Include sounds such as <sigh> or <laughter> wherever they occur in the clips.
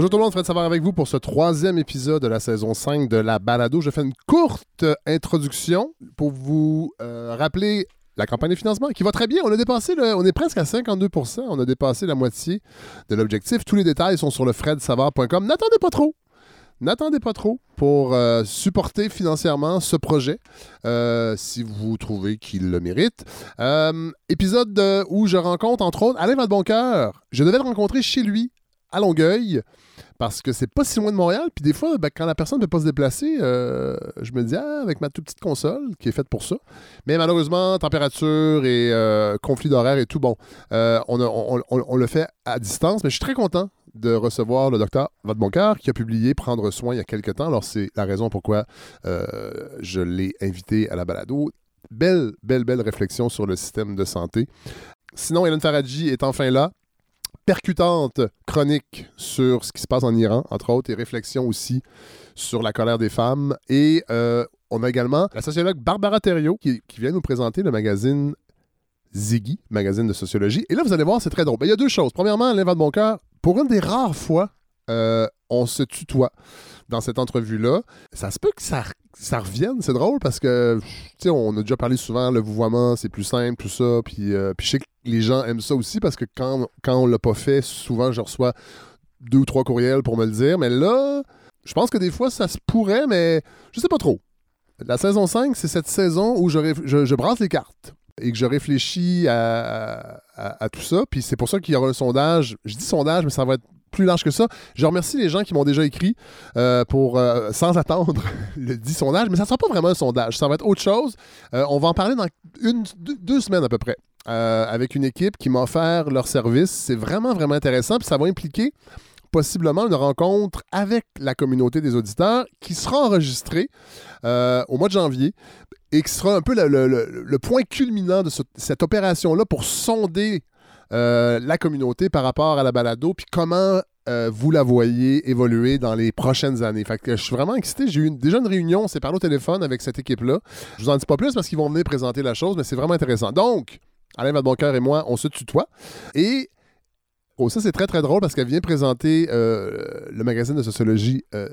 Bonjour tout le monde, Fred Savard avec vous pour ce troisième épisode de la saison 5 de la balado. Je fais une courte introduction pour vous euh, rappeler la campagne de financement qui va très bien. On a dépassé on est presque à 52% On a dépassé la moitié de l'objectif. Tous les détails sont sur le fredsavard.com. N'attendez pas trop. N'attendez pas trop pour euh, supporter financièrement ce projet euh, si vous trouvez qu'il le mérite. Épisode de- où je rencontre entre autres Alain Vadeboncoeur. Je devais le rencontrer chez lui à Longueuil parce que c'est pas si loin de Montréal. Puis des fois, ben, quand la personne ne peut pas se déplacer, euh, je me dis, ah, avec ma toute petite console qui est faite pour ça. Mais malheureusement, température et euh, conflit d'horaire et tout, bon, euh, on, le fait à distance. Mais je suis très content de recevoir le docteur Vadeboncoeur qui a publié Prendre soin il y a quelques temps. Alors, c'est la raison pourquoi je l'ai invité à la balado. Belle, belle, belle réflexion sur le système de santé. Sinon, Hélène Faradji est enfin là percutante chronique sur ce qui se passe en Iran, entre autres, et réflexion aussi sur la colère des femmes. Et euh, on a également la sociologue Barbara Thériault qui, vient nous présenter le magazine Ziggy, magazine de sociologie. Et là, vous allez voir, c'est très drôle. Ben, il y a deux choses. Premièrement, Alain Van Boncoeur, pour une des rares fois, euh, on se tutoie dans cette entrevue-là. Ça se peut que ça, ça revienne, c'est drôle parce que, on a déjà parlé souvent, le vouvoiement, c'est plus simple, tout ça. Puis, euh, puis je sais que les gens aiment ça aussi parce que quand, quand on l'a pas fait, souvent je reçois deux ou trois courriels pour me le dire. Mais là, je pense que des fois ça se pourrait, mais je sais pas trop. La saison 5, c'est cette saison où je, je, brasse les cartes et que je réfléchis à- à tout ça. Puis c'est pour ça qu'il y aura un sondage. Je dis sondage, mais ça va être plus large que ça. Je remercie les gens qui m'ont déjà écrit euh, pour, euh, sans attendre <laughs> le dit sondage, mais ça ne sera pas vraiment un sondage. Ça va être autre chose. Euh, on va en parler dans une, deux, semaines à peu près. avec une équipe qui m'a offert leur service. C'est vraiment, vraiment intéressant. Puis ça va impliquer possiblement une rencontre avec la communauté des auditeurs qui sera enregistrée au mois de janvier et qui sera un peu le, point culminant de ce- cette opération-là pour sonder la communauté par rapport à la balado, puis comment euh, vous la voyez évoluer dans les prochaines années. Fait je suis vraiment excité. J'ai eu une- déjà une réunion, on s'est parlé au téléphone avec cette équipe-là. Je vous en dis pas plus parce qu'ils vont venir présenter la chose, mais c'est vraiment intéressant. Donc, Alain Vadeboncoeur et moi, on se tutoie. Et ça, c'est très, très drôle parce qu'elle vient présenter euh, le magazine de sociologie euh,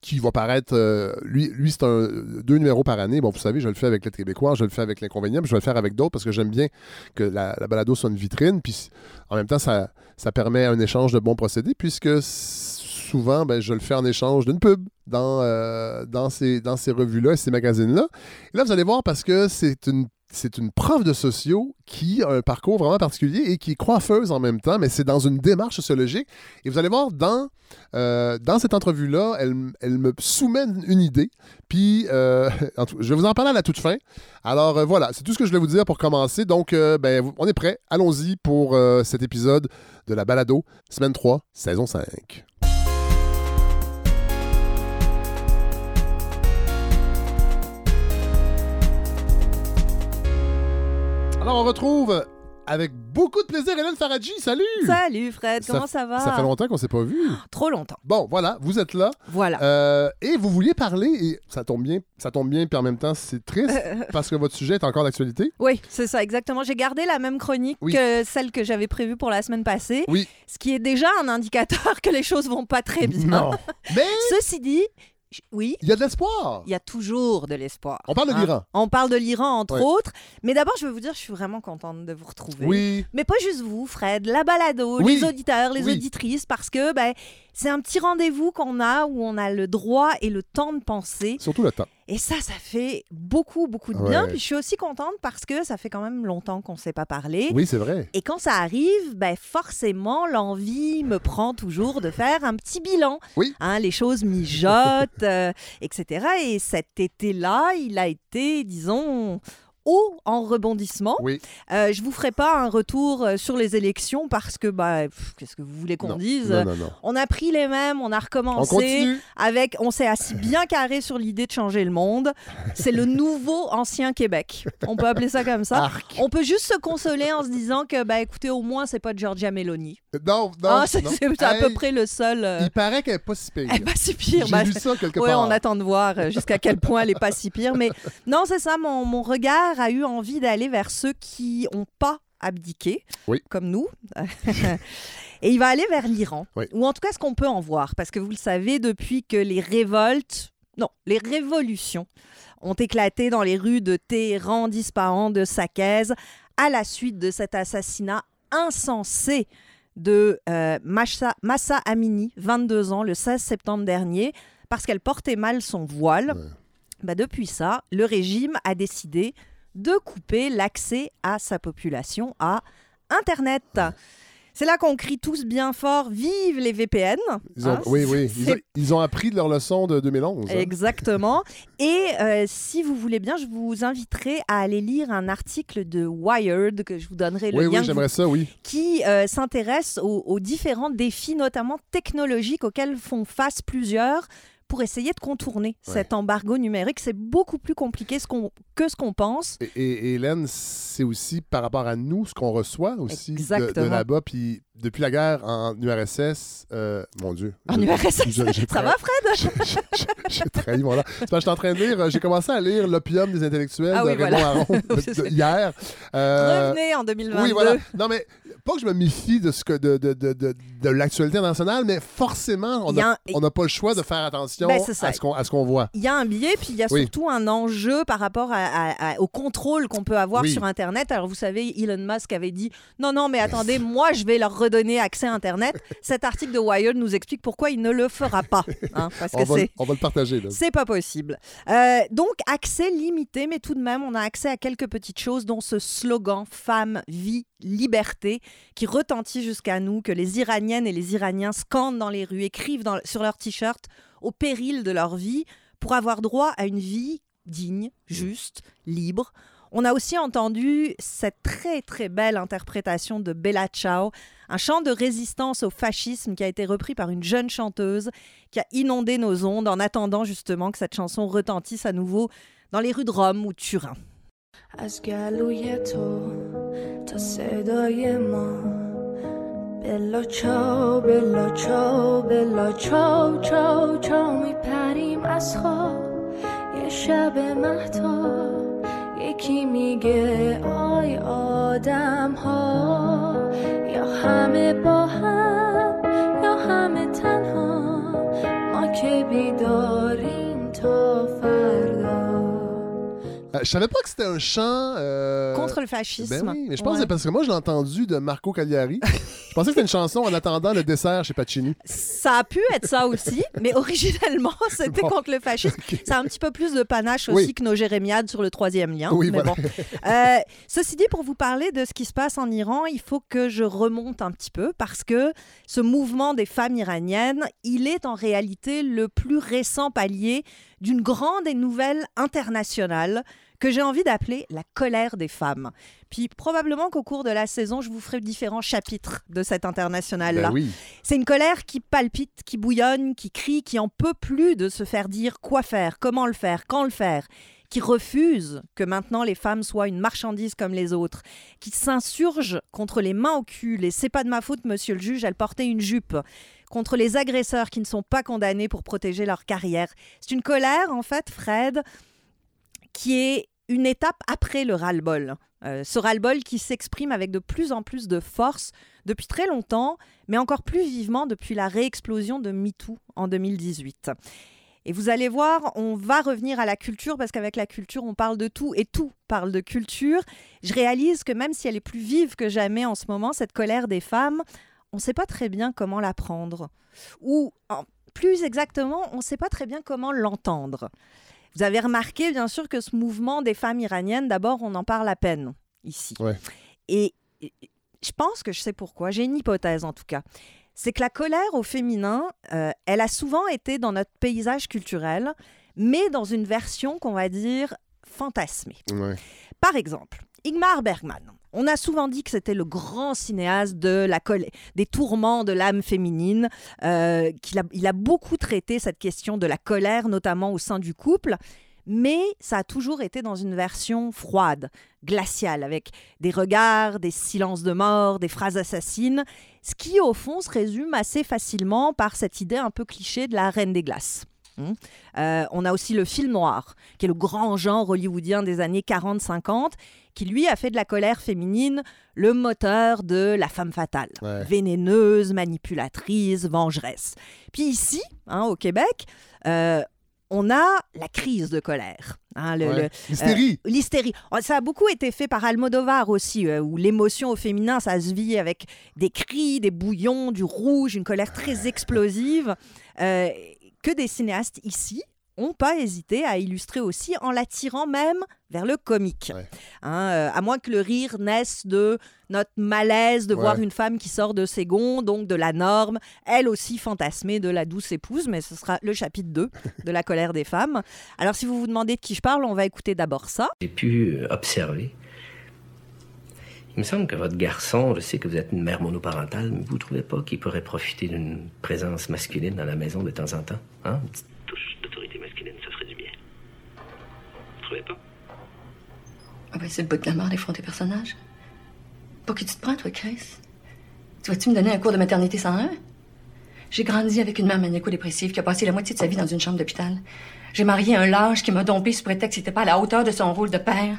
qui va paraître. euh, lui, c'est un deux numéros par année. Bon, vous savez, je le fais avec les Québécois, je le fais avec l'inconvénient, puis je vais le faire avec d'autres parce que j'aime bien que la, la balado soit une vitrine. Puis en même temps, ça, permet un échange de bons procédés puisque souvent, ben, je le fais en échange d'une pub dans, euh, dans ces, dans ces revues-là et ces magazines-là. Et là, vous allez voir parce que c'est une c'est une prof de sociaux qui a un parcours vraiment particulier et qui est coiffeuse en même temps, mais c'est dans une démarche sociologique. Et vous allez voir, dans, euh, dans cette entrevue-là, elle, elle me soumet une idée. Puis, euh, <laughs> je vais vous en parler à la toute fin. Alors euh, voilà, c'est tout ce que je voulais vous dire pour commencer. Donc, ben, on est prêt. Allons-y pour cet épisode de la balado, semaine 3, saison 5. Alors, on retrouve avec beaucoup de plaisir Hélène Faradji. Salut! Salut Fred, comment ça va? Ça fait longtemps qu'on s'est pas vu. Trop longtemps. Bon, voilà, vous êtes là. Voilà. Euh, et vous vouliez parler, et ça tombe bien, ça tombe bien, puis en même temps, c'est triste, <laughs> parce que votre sujet est encore d'actualité. Oui, c'est ça, exactement. J'ai gardé la même chronique Oui. que celle que j'avais prévue pour la semaine passée, Oui. ce qui est déjà un indicateur <laughs> que les choses vont pas très bien. Non. <laughs> Mais Ceci dit, oui, il y a de l'espoir. il y a toujours de l'espoir. On parle de hein. l'Iran. On parle de l'Iran, entre autres. Mais d'abord, je veux vous dire, je suis vraiment contente de vous retrouver. Oui. Mais pas juste vous, Fred, la balado, Oui. les auditeurs, les Oui. auditrices, parce que ben, c'est un petit rendez-vous qu'on a où on a le droit et le temps de penser. Surtout le temps. Et ça, ça fait beaucoup, beaucoup de bien. Ouais. Puis je suis aussi contente parce que ça fait quand même longtemps qu'on ne s'est pas parlé. Oui, c'est vrai. Et quand ça arrive, ben forcément, l'envie me prend toujours de faire un petit bilan. Oui. Hein, les choses mijotent, euh, etc. Et cet été-là, il a été, disons, haut en rebondissement. Oui. Euh, je vous ferai pas un retour euh, sur les élections parce que, bah, qu'est-ce que vous voulez qu'on dise? Non, non, non. On a pris les mêmes, on a On recommencé continue. avec, on s'est assis bien carré sur l'idée de changer le monde. C'est le nouveau ancien Québec. On peut appeler ça comme ça. Arc. On peut juste se consoler en se disant que, bah écoutez, au moins, c'est pas Georgia Meloni. Non, non. Ah, c'est à peu près le seul. euh, Il paraît qu'elle n'est pas si pire. Elle est pas si pire. J'ai bah, lu ça quelque Ouais, part. on attend de voir euh, jusqu'à quel point elle est pas si pire. Mais non, c'est ça, mon, mon regard a eu envie d'aller vers ceux qui n'ont pas abdiqué, Oui. comme nous. <laughs> Et il va aller vers l'Iran, Oui. ou en tout cas ce qu'on peut en voir, parce que vous le savez, depuis que les révoltes, non, les révolutions ont éclaté dans les rues de Téhéran, d'Ispahan, de Saqqez, à la suite de cet assassinat insensé de euh, Massa Amini, 22 ans, le 16 septembre dernier, parce qu'elle portait mal son voile. Ouais. Bah, depuis ça, le régime a décidé de couper l'accès à sa population à Internet. C'est là qu'on crie tous bien fort Vive les VPN Ils ont, Hein, oui, oui. Ils ont, ils ont appris de leur leçon de 2011. hein. Exactement. Et euh, si vous voulez bien, je vous inviterai à aller lire un article de Wired que je vous donnerai le Oui, lien oui, j'aimerais ça, oui. qui euh, s'intéresse aux, aux différents défis, notamment technologiques, auxquels font face plusieurs pour essayer de contourner Ouais. cet embargo numérique. C'est beaucoup plus compliqué ce que ce qu'on pense. Et, Hélène, c'est aussi par rapport à nous, ce qu'on reçoit aussi de, de Exactement. là-bas. Puis depuis la guerre en URSS, euh, mon Dieu. En Je- URSS, je- ça va, Fred? j'ai- trahi mon là. Que j'étais en train de lire, euh, j'ai commencé à lire L'opium des intellectuels Ah de oui, Raymond voilà. Aron <laughs> de- de- hier. Euh, Revenez en 2022. oui, voilà. Non, mais pas que je me méfie de, ce que, de, de, de, de, de l'actualité internationale, mais forcément, on n'a un- pas le choix de faire attention Ben, à ce qu'on voit. Il y a un biais, puis il y a Oui. surtout un enjeu par rapport à- à- à- au contrôle qu'on peut avoir Oui. sur Internet. Alors, vous savez, Elon Musk avait dit Non, non, mais attendez, moi, je vais leur redonner accès à Internet. Cet article de Wired nous explique pourquoi il ne le fera pas. hein, parce On que va, on va le partager. C'est pas possible. Euh, donc, accès limité, mais tout de même, on a accès à quelques petites choses, dont ce slogan Femme, vie, liberté, qui retentit jusqu'à nous, que les Iraniennes et les Iraniens scandent dans les rues, écrivent dans- sur leurs t-shirts, au péril de leur vie, pour avoir droit à une vie digne, juste, libre. On a aussi entendu cette très très belle interprétation de Bella Ciao, un chant de résistance au fascisme qui a été repris par une jeune chanteuse qui a inondé nos ondes en attendant justement que cette chanson retentisse à nouveau dans les rues de Rome ou de Turin. از گلوی تو تا صدای ما بلا چاو بلا چاو بلا چاو چاو چاو میپریم از خواب یه شب مهتاب یکی میگه آی آدم ها یا همه با هم یا همه تنها. ما که بیداریم Euh, je savais pas que c'était un chant. euh, Contre le fascisme. Ben oui, mais je pense que Ouais. c'est parce que moi, je l'ai entendu de Marco Cagliari. <laughs> je pensais que c'était une chanson en attendant le dessert chez Pacini. Ça a pu être ça aussi, <laughs> mais originellement, <laughs> c'était Bon. contre le fascisme. Ok. Ça a un petit peu plus de panache aussi Oui. que nos jérémiades sur le troisième lien. Oui, mais voilà. bon. Euh, ceci dit, pour vous parler de ce qui se passe en Iran, il faut que je remonte un petit peu parce que ce mouvement des femmes iraniennes, il est en réalité le plus récent palier d'une grande et nouvelle internationale que j'ai envie d'appeler la colère des femmes. Puis probablement qu'au cours de la saison, je vous ferai différents chapitres de cette internationale-là. Ben oui. C'est une colère qui palpite, qui bouillonne, qui crie, qui en peut plus de se faire dire quoi faire, comment le faire, quand le faire, qui refuse que maintenant les femmes soient une marchandise comme les autres, qui s'insurge contre les mains au cul, les c'est pas de ma faute, monsieur le juge, elle portait une jupe, contre les agresseurs qui ne sont pas condamnés pour protéger leur carrière. C'est une colère, en fait, Fred, qui est une étape après le ras-le-bol. Euh, ce ras-le-bol qui s'exprime avec de plus en plus de force depuis très longtemps, mais encore plus vivement depuis la réexplosion de MeToo en 2018. Et vous allez voir, on va revenir à la culture parce qu'avec la culture, on parle de tout et tout parle de culture. Je réalise que même si elle est plus vive que jamais en ce moment, cette colère des femmes, on ne sait pas très bien comment la prendre. Ou plus exactement, on ne sait pas très bien comment l'entendre. Vous avez remarqué, bien sûr, que ce mouvement des femmes iraniennes, d'abord, on en parle à peine ici. Ouais. Et et- je pense que je sais pourquoi. J'ai une hypothèse, en tout cas. C'est que la colère au féminin, euh, elle a souvent été dans notre paysage culturel, mais dans une version qu'on va dire fantasmée. Ouais. Par exemple, Ingmar Bergman. On a souvent dit que c'était le grand cinéaste de la des tourments de l'âme féminine, euh, qu'il a, il a beaucoup traité cette question de la colère, notamment au sein du couple, mais ça a toujours été dans une version froide, glaciale, avec des regards, des silences de mort, des phrases assassines, ce qui au fond se résume assez facilement par cette idée un peu cliché de la reine des glaces. Hum. Euh, on a aussi le film noir, qui est le grand genre hollywoodien des années 40-50, qui lui a fait de la colère féminine le moteur de la femme fatale, Ouais. vénéneuse, manipulatrice, vengeresse. Puis ici, hein, au Québec, euh, on a la crise de colère. hein, Ouais. L'hystérie. euh, L'hystérie. Oh, Ça a beaucoup été fait par Almodovar aussi, euh, où l'émotion au féminin, ça se vit avec des cris, des bouillons, du rouge, une colère très explosive, euh, que des cinéastes ici ont pas hésité à illustrer aussi en l'attirant même vers le comique. Ouais. Hein, euh, à moins que le rire naisse de notre malaise de Ouais. voir une femme qui sort de ses gonds, donc de la norme, elle aussi fantasmée de la douce épouse, mais ce sera le chapitre 2 de la colère des femmes. Alors si vous vous demandez de qui je parle, on va écouter d'abord ça. J'ai pu euh, observer. Il me semble que votre garçon, je sais que vous êtes une mère monoparentale, mais vous ne trouvez pas qu'il pourrait profiter d'une présence masculine dans la maison de temps en temps? Hein? Une petite touche d'autorité masculine, ça ferait du bien. Vous trouvez pas? Ah ben, c'est le bout de la mort des fronts tes personnages. Pour qui tu te prends, toi, Chris? Tu vas-tu me donner un cours de maternité 101? J'ai grandi avec une mère maniaco-dépressive qui a passé la moitié de sa vie dans une chambre d'hôpital. J'ai marié un lâche qui m'a dompé sous prétexte qu'il n'était pas à la hauteur de son rôle de père.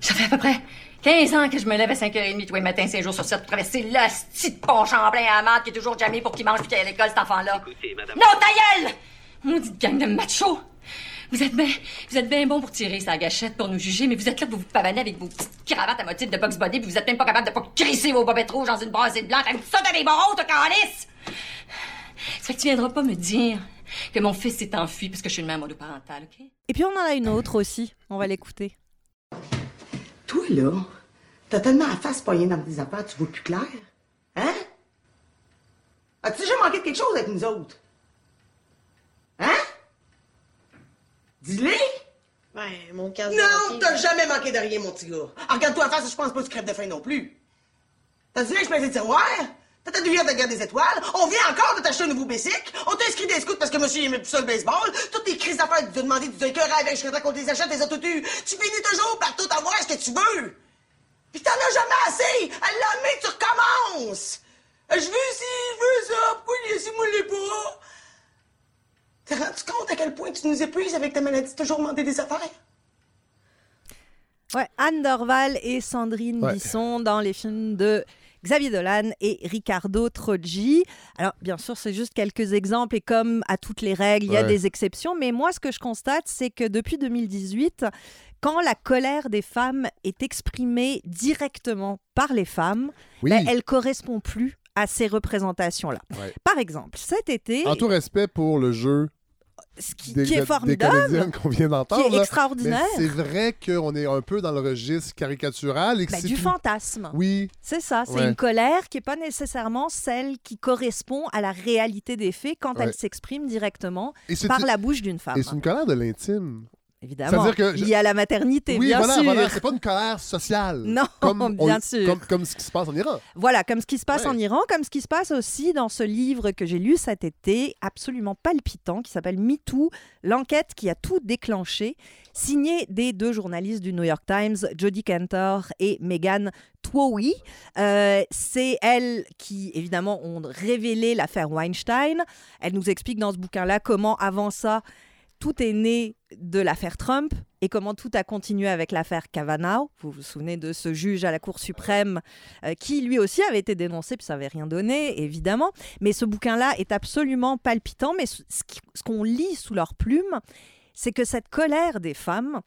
Ça fait à peu près 15 ans que je me lève à 5h30 tous les matins, 5 jours sur 7 pour traverser le petit pont Champlain à qui est toujours jamais pour qu'il mange puis qu'il aille à l'école, cet enfant-là. Écoutez, madame. Non, ta gueule! Maudite gang de machos! Vous êtes bien vous êtes bien bon pour tirer sa gâchette pour nous juger, mais vous êtes là pour vous pavaner avec vos petites cravates à motif de box body, puis vous êtes même pas capable de pas crisser vos bobettes rouges dans une brassée blanche. Ça donne des morons, toi, calice! Ça fait que tu viendras pas me dire que mon fils s'est enfui parce que je suis une mère monoparentale, OK? Et puis on en a une autre aussi, on va l'écouter. Toi, là, t'as tellement la face poignée dans tes affaires, tu vois plus clair. Hein? As-tu déjà manqué de quelque chose avec nous autres? Hein? Dis-le! Ouais, mon cas Non, t'as jamais manqué de rien, mon petit gars. Regarde-toi en face, je pense pas que tu crèves de faim non plus. T'as dit que je pèse des tiroirs? T'as ta de garde des étoiles? On vient encore de t'acheter un nouveau bicycle? On t'a inscrit des scouts parce que monsieur aimait plus ça le baseball? Toutes tes crises d'affaires, tu t'as demandé du écœur avec je qu'on les achète, les eu. Tu finis toujours par tout avoir ce que tu veux. Puis t'en as jamais assez! Le lendemain, tu recommences! Je veux ci, je veux ça, pourquoi si moi l'ai pas? T'es rendu compte à quel point tu nous épuises avec ta maladie de toujours demander des affaires? Ouais, Anne Dorval et Sandrine Ouais. Bisson dans les films de Xavier Dolan et Riccardo Troggi. Alors, bien sûr, c'est juste quelques exemples et comme à toutes les règles, il y a Ouais. des exceptions. Mais moi, ce que je constate, c'est que depuis 2018, quand la colère des femmes est exprimée directement par les femmes, Oui. ben, elle correspond plus à ces représentations-là. Ouais. Par exemple, cet été, En tout respect pour le jeu ce qui, des, qui est formidable, qu'on vient qui est extraordinaire, c'est vrai qu'on est un peu dans le registre caricatural. Et que ben, c'est du fantasme. Oui, C'est ça, c'est Ouais. une colère qui n'est pas nécessairement celle qui correspond à la réalité des faits quand Ouais. elle s'exprime directement et par la bouche d'une femme. et c'est une colère de l'intime. Évidemment, C'est-à-dire que je- liée à la maternité, oui, bien voilà, sûr. voilà, c'est pas une colère sociale. <laughs> Non, comme on- bien sûr. Comme, comme ce qui se passe en Iran. Voilà, comme ce qui se passe Ouais. en Iran, comme ce qui se passe aussi dans ce livre que j'ai lu cet été, absolument palpitant, qui s'appelle MeToo, l'enquête qui a tout déclenché, signé des deux journalistes du New York Times, Jodie Cantor et Megan Twohy. Euh, c'est elles qui, évidemment, ont révélé l'affaire Weinstein. Elle nous explique dans ce bouquin-là comment, avant ça, tout est né de l'affaire Trump et comment tout a continué avec l'affaire Kavanaugh. Vous vous souvenez de ce juge à la Cour suprême euh, qui lui aussi avait été dénoncé puis ça n'avait rien donné, évidemment. Mais ce bouquin-là est absolument palpitant. Mais ce ce qu'on lit sous leur plume, c'est que cette colère des femmes,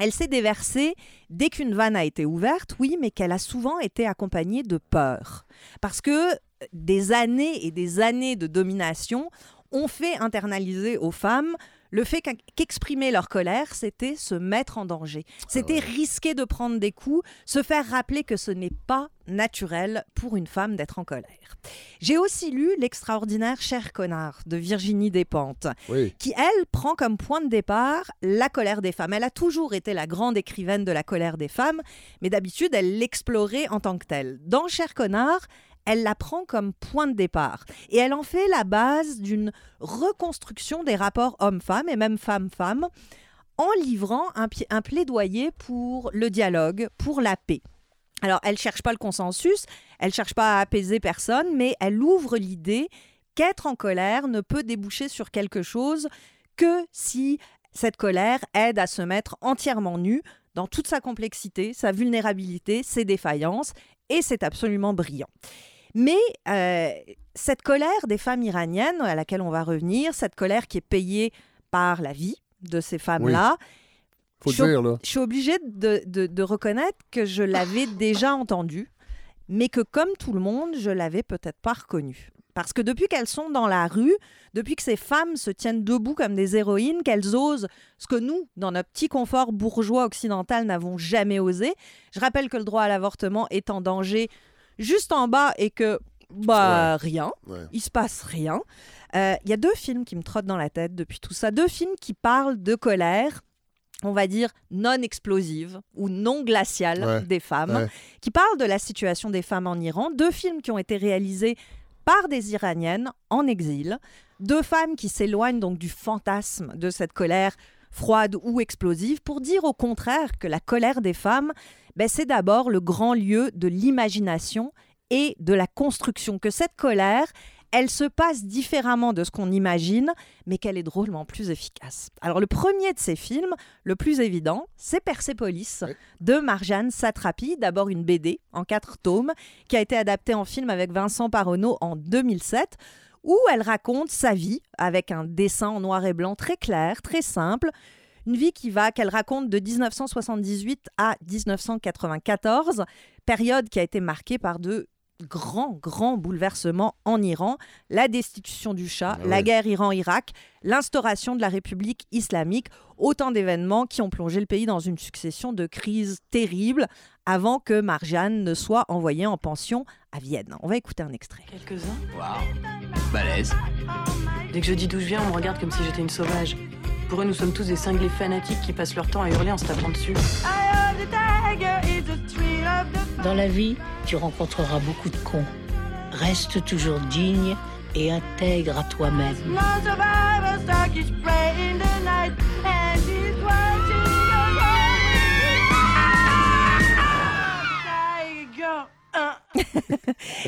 elle s'est déversée dès qu'une vanne a été ouverte, oui, mais qu'elle a souvent été accompagnée de peur. Parce que des années et des années de domination ont fait internaliser aux femmes le fait qu'exprimer leur colère, c'était se mettre en danger. C'était risquer de prendre des coups, se faire rappeler que ce n'est pas naturel pour une femme d'être en colère. J'ai aussi lu l'extraordinaire Cher connard de Virginie Despentes Oui. qui, elle, prend comme point de départ la colère des femmes. Elle a toujours été la grande écrivaine de la colère des femmes, mais d'habitude, elle l'explorait en tant que telle. Dans Cher connard, elle la prend comme point de départ. Et elle en fait la base d'une reconstruction des rapports hommes-femmes et même femmes-femmes en livrant un, plaidoyer pour le dialogue, pour la paix. Alors, elle cherche pas le consensus, elle cherche pas à apaiser personne, mais elle ouvre l'idée qu'être en colère ne peut déboucher sur quelque chose que si cette colère aide à se mettre entièrement nu dans toute sa complexité, sa vulnérabilité, ses défaillances, et c'est absolument brillant. Mais euh, cette colère des femmes iraniennes, à laquelle on va revenir, cette colère qui est payée par la vie de ces femmes-là, Faut Je- le dire, là. je suis obligée de, de- de reconnaître que je l'avais <laughs> déjà entendue, mais que comme tout le monde, je l'avais peut-être pas reconnue. Parce que depuis qu'elles sont dans la rue, depuis que ces femmes se tiennent debout comme des héroïnes, qu'elles osent ce que nous, dans notre petit confort bourgeois occidental, n'avons jamais osé. Je rappelle que le droit à l'avortement est en danger juste en bas et que, bah, rien. Ouais. Il se passe rien. Euh, Il y a deux films qui me trottent dans la tête depuis tout ça. Deux films qui parlent de colère, on va dire non explosive ou non glaciale Ouais. des femmes, qui parlent de la situation des femmes en Iran. Deux films qui ont été réalisés par des Iraniennes en exil. Deux femmes qui s'éloignent donc du fantasme de cette colère froide ou explosive pour dire au contraire que la colère des femmes, ben, c'est d'abord le grand lieu de l'imagination et de la construction. Que cette colère, elle se passe différemment de ce qu'on imagine, mais qu'elle est drôlement plus efficace. Alors le premier de ces films, le plus évident, c'est Persepolis de Marjane Satrapi, d'abord une BD en quatre tomes, qui a été adaptée en film avec Vincent Paronneau en 2007 où elle raconte sa vie avec un dessin en noir et blanc très clair, très simple. Une vie qui va, qu'elle raconte de 1978 à 1994, période qui a été marquée par de grands, grands bouleversements en Iran, la destitution du Shah, Ah la guerre Iran-Irak, l'instauration de la République islamique, autant d'événements qui ont plongé le pays dans une succession de crises terribles avant que Marjane ne soit envoyée en pension à Vienne. On va écouter un extrait. Quelques-uns. Waouh, balèze. Dès que je dis d'où je viens, on me regarde comme si j'étais une sauvage. Pour eux, nous sommes tous des cinglés fanatiques qui passent leur temps à hurler en se tapant dessus. Dans la vie, tu rencontreras beaucoup de cons. Reste toujours digne et intègre à toi-même.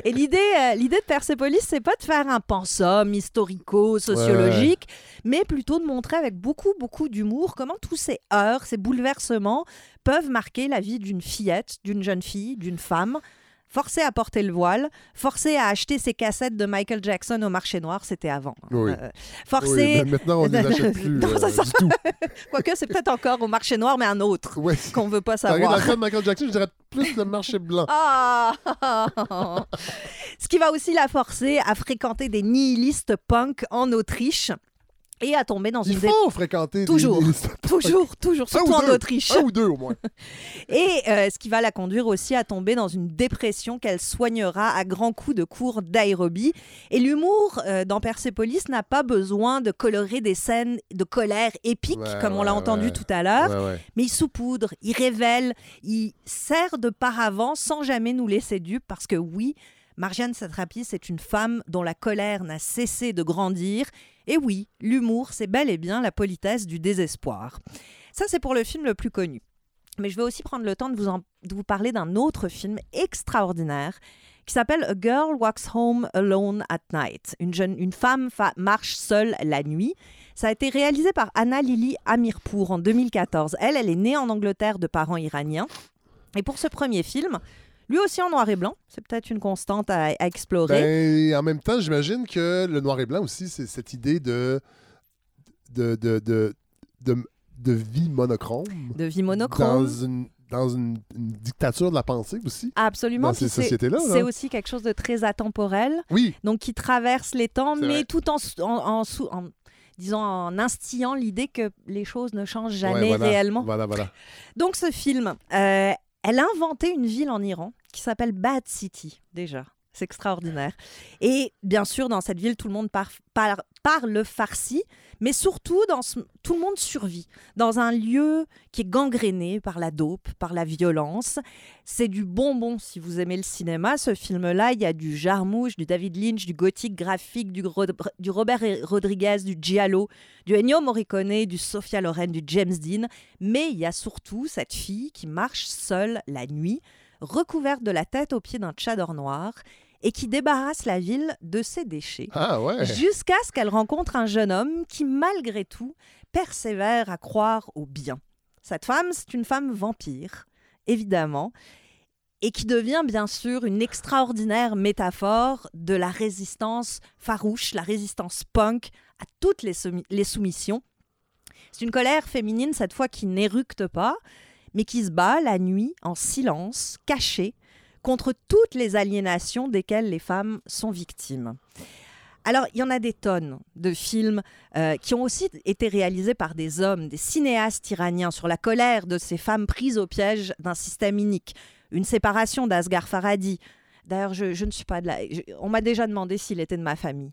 Et l'idée, euh, l'idée de Persepolis, c'est pas de faire un pensum historico-sociologique, mais plutôt de montrer avec beaucoup, beaucoup d'humour comment tous ces heurts, ces bouleversements peuvent marquer la vie d'une fillette, d'une jeune fille, d'une femme. Forcée à porter le voile, forcée à acheter ses cassettes de Michael Jackson au marché noir, c'était avant. Oui. Euh, Oui, mais maintenant, on ne <laughs> les achète plus Non, euh, ça, du tout. <laughs> quoique c'est peut-être encore au marché noir, mais un autre Ouais. qu'on veut pas T'arrives dans savoir. le Michael Jackson, je dirais plus le marché blanc. <laughs> Ah Ce qui va aussi la forcer à fréquenter des nihilistes punk en Autriche et à tomber dans Il une dé- faut fréquenter des Toujours. nihilistes. Toujours, toujours, surtout en deux. Autriche. Un ou deux, au moins. <laughs> Et euh, ce qui va la conduire aussi à tomber dans une dépression qu'elle soignera à grands coups de cours d'aérobie. Et l'humour euh, dans Persepolis n'a pas besoin de colorer des scènes de colère épiques, Ouais, comme on l'a entendu ouais. tout à l'heure. Mais il saupoudre, il révèle, il sert de paravent sans jamais nous laisser dupes parce que oui, Marjane Satrapi, c'est une femme dont la colère n'a cessé de grandir. Et oui, l'humour, c'est bel et bien la politesse du désespoir. Ça, c'est pour le film le plus connu. Mais je vais aussi prendre le temps de vous, parler d'un autre film extraordinaire qui s'appelle A Girl Walks Home Alone at Night. Une, jeune, une femme marche seule la nuit. Ça a été réalisé par Anna Lili Amirpour en 2014. Elle, elle est née en Angleterre de parents iraniens. Et pour ce premier film, lui aussi en noir et blanc, c'est peut-être une constante à, à explorer. Ben, en même temps, j'imagine que le noir et blanc aussi, c'est cette idée de, de, de, de, vie monochrome. de vie monochrome. Dans une, dans une, une dictature de la pensée aussi. Absolument. dans ces sociétés-là, là. C'est aussi quelque chose de très atemporel. Oui, donc qui traverse les temps, mais vrai. tout en, en, en sou- en- disons en instillant l'idée que les choses ne changent jamais Ouais, voilà. réellement. Voilà, voilà. Donc ce film, euh, elle a inventé une ville en Iran qui s'appelle Bad City déjà. C'est extraordinaire. Et bien sûr, dans cette ville, tout le monde par- par- parle farsi, mais surtout, dans tout le monde survit dans un lieu qui est gangréné par la dope, par la violence. C'est du bonbon si vous aimez le cinéma. Ce film-là, il y a du Jarmouche, du David Lynch, du gothique graphique, du Robert Rodriguez, du Giallo, du Ennio Morricone, du Sophia Loren, du James Dean. Mais il y a surtout cette fille qui marche seule la nuit, recouverte de la tête aux pieds d'un tchador noir. et qui débarrasse la ville de ses déchets. Ah ouais. Jusqu'à ce qu'elle rencontre un jeune homme qui, malgré tout, persévère à croire au bien. Cette femme, c'est une femme vampire, évidemment, et qui devient bien sûr une extraordinaire métaphore de la résistance farouche, la résistance punk à toutes les soumissions. C'est une colère féminine, cette fois, qui n'éructe pas, mais qui se bat la nuit en silence, cachée, contre toutes les aliénations desquelles les femmes sont victimes. Alors, il y en a des tonnes de films euh, qui ont aussi été réalisés par des hommes, des cinéastes iraniens, sur la colère de ces femmes prises au piège d'un système inique. Une séparation d'Asghar Farhadi. D'ailleurs, je, je ne suis pas de la... je- on m'a déjà demandé s'il était de ma famille.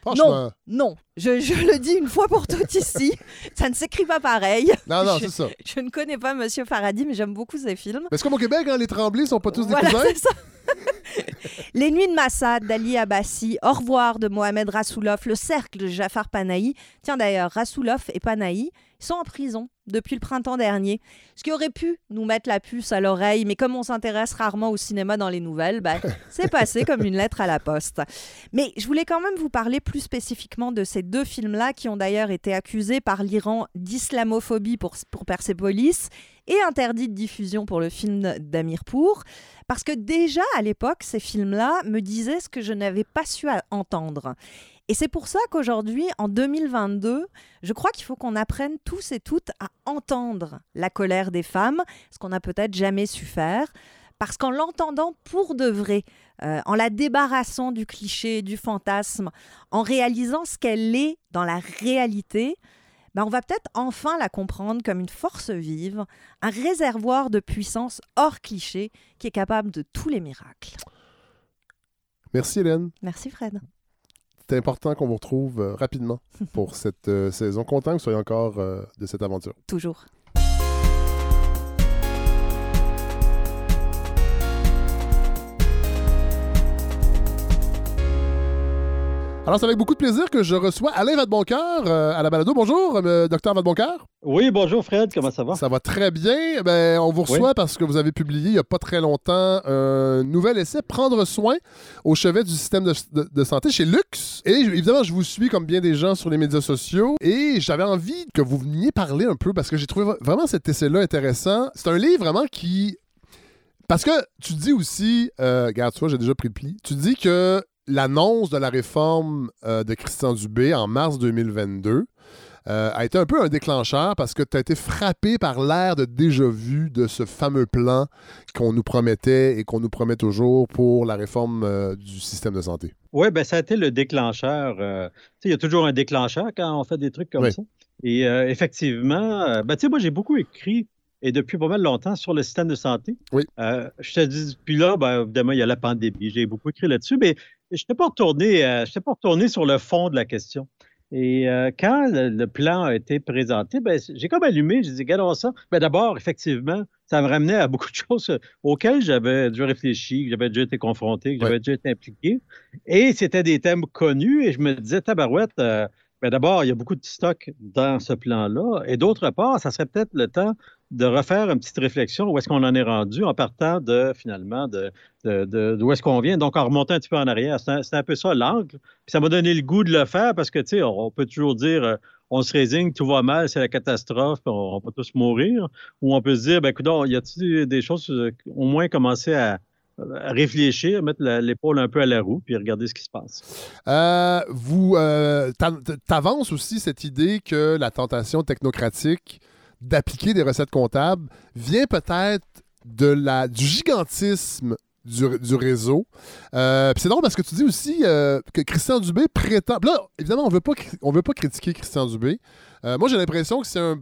Franchement. Non, non, je, je le dis une fois pour toutes ici, <laughs> ça ne s'écrit pas pareil. Non, non, c'est ça. Je ne connais pas Monsieur Farhadi, mais j'aime beaucoup ses films. Mais c'est comme au Québec, hein, les Tremblés sont pas tous Voilà, des cousins. ça. <laughs> Les Nuits de Massad d'Ali Abbasi, Au revoir de Mohamed Rassoulov, Le Cercle de Jafar Panahi. Tiens d'ailleurs, Rassoulov et Panahi sont en prison depuis le printemps dernier. Ce qui aurait pu nous mettre la puce à l'oreille, mais comme on s'intéresse rarement au cinéma dans les nouvelles, bah, c'est passé comme une lettre à la poste. Mais je voulais quand même vous parler plus spécifiquement de ces deux films-là qui ont d'ailleurs été accusés par l'Iran d'islamophobie pour, pour Persepolis et interdits de diffusion pour le film d'Amirpour. Parce que déjà à l'époque, ces films-là me disaient ce que je n'avais pas su entendre. Et c'est pour ça qu'aujourd'hui, en 2022, je crois qu'il faut qu'on apprenne tous et toutes à entendre la colère des femmes, ce qu'on n'a peut-être jamais su faire. Parce qu'en l'entendant pour de vrai, euh, en la débarrassant du cliché, du fantasme, en réalisant ce qu'elle est dans la réalité, ben, on va peut-être enfin la comprendre comme une force vive, un réservoir de puissance hors cliché qui est capable de tous les miracles. Merci Hélène. Merci Fred. C'est important qu'on vous retrouve euh, rapidement pour <laughs> cette euh, saison. Content que vous soyez encore euh, de cette aventure. Toujours. Alors, c'est avec beaucoup de plaisir que je reçois Alain Vadeboncoeur euh, à la balado. Bonjour, euh, docteur Vadeboncoeur. Oui, bonjour Fred, comment ça va? Ça va très bien. Ben, on vous reçoit parce que vous avez publié il n'y a pas très longtemps un nouvel essai, Prendre soin au chevet du système de, de- de santé chez Lux. Et évidemment, je vous suis comme bien des gens sur les médias sociaux. Et j'avais envie que vous veniez parler un peu parce que j'ai trouvé vra- vraiment cet essai-là intéressant. C'est un livre vraiment qui. Parce que tu dis aussi, euh, regarde, tu vois, j'ai déjà pris le pli. Tu dis que l'annonce de la réforme euh, de Christian Dubé en mars 2022 euh, a été un peu un déclencheur parce que tu as été frappé par l'air de déjà-vu de ce fameux plan qu'on nous promettait et qu'on nous promet toujours pour la réforme euh, du système de santé. Oui, ben ça a été le déclencheur. tu sais, il y a toujours un déclencheur quand on fait des trucs comme Oui. ça. Et effectivement, ben, tu sais, moi, j'ai beaucoup écrit et depuis pas mal longtemps sur le système de santé. Oui. Euh, je te dis, puis là, ben, évidemment, il y a la pandémie. J'ai beaucoup écrit là-dessus, mais je n'étais pas, retourné, euh, pas retourné sur le fond de la question. Et euh, quand le, le plan a été présenté, ben, j'ai comme allumé, j'ai dit, regardons ça. Ben, D'abord, effectivement, ça me ramenait à beaucoup de <laughs> choses euh, auxquelles j'avais déjà réfléchi, que j'avais déjà été confronté, que j'avais Ouais. déjà été impliqué. Et c'était des thèmes connus et je me disais, tabarouette, euh, ben d'abord, il y a beaucoup de stock dans ce plan-là. Et d'autre part, ça serait peut-être le temps de refaire une petite réflexion où est-ce qu'on en est rendu en partant de, finalement, de, d'où est-ce qu'on vient. Donc, en remontant un petit peu en arrière. C'est un, peu ça l'angle. Ça m'a donné le goût de le faire parce que, tu sais, on, peut toujours dire, euh, on se résigne, tout va mal, c'est la catastrophe, on, on va tous mourir. Ou on peut se dire, ben, écoute, y a-t-il des choses, euh, au moins commencer à, réfléchir, mettre l'épaule un peu à la roue, puis regarder ce qui se passe. Euh, vous t'avances aussi cette idée que la tentation technocratique d'appliquer des recettes comptables vient peut-être du gigantisme du, réseau. Euh, c'est drôle parce que tu dis aussi euh, que Christian Dubé prétend. Là, évidemment, on veut pas, veut pas critiquer Christian Dubé. Euh, moi, j'ai l'impression que c'est un.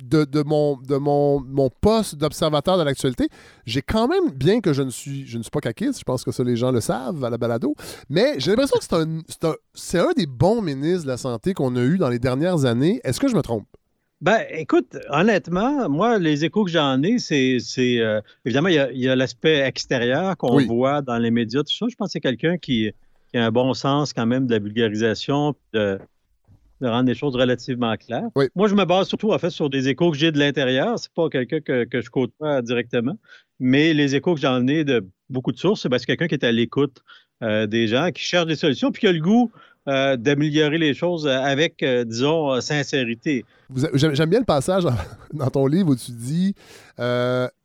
De, mon, de mon, poste d'observateur de l'actualité, j'ai quand même, bien que je ne suis, je ne suis pas caquiste, je pense que ça les gens le savent à la balado, mais j'ai l'impression que c'est un, un, un des bons ministres de la Santé qu'on a eu dans les dernières années. Est-ce que je me trompe? Ben, écoute, honnêtement, moi, les échos que j'en ai, c'est, euh, évidemment, il y a, l'aspect extérieur qu'on Oui. voit dans les médias, tout ça. Je pense que c'est quelqu'un qui, qui a un bon sens quand même de la vulgarisation, de, de rendre les choses relativement claires. Oui. Moi, je me base surtout, en fait, sur des échos que j'ai de l'intérieur. C'est pas quelqu'un que, que je côtoie directement. mais les échos que j'en ai de beaucoup de sources, c'est quelqu'un qui est à l'écoute euh, des gens, qui cherche des solutions, puis qui a le goût euh, d'améliorer les choses avec, euh, disons, sincérité. J'aime bien le passage <laughs> dans ton livre où tu dis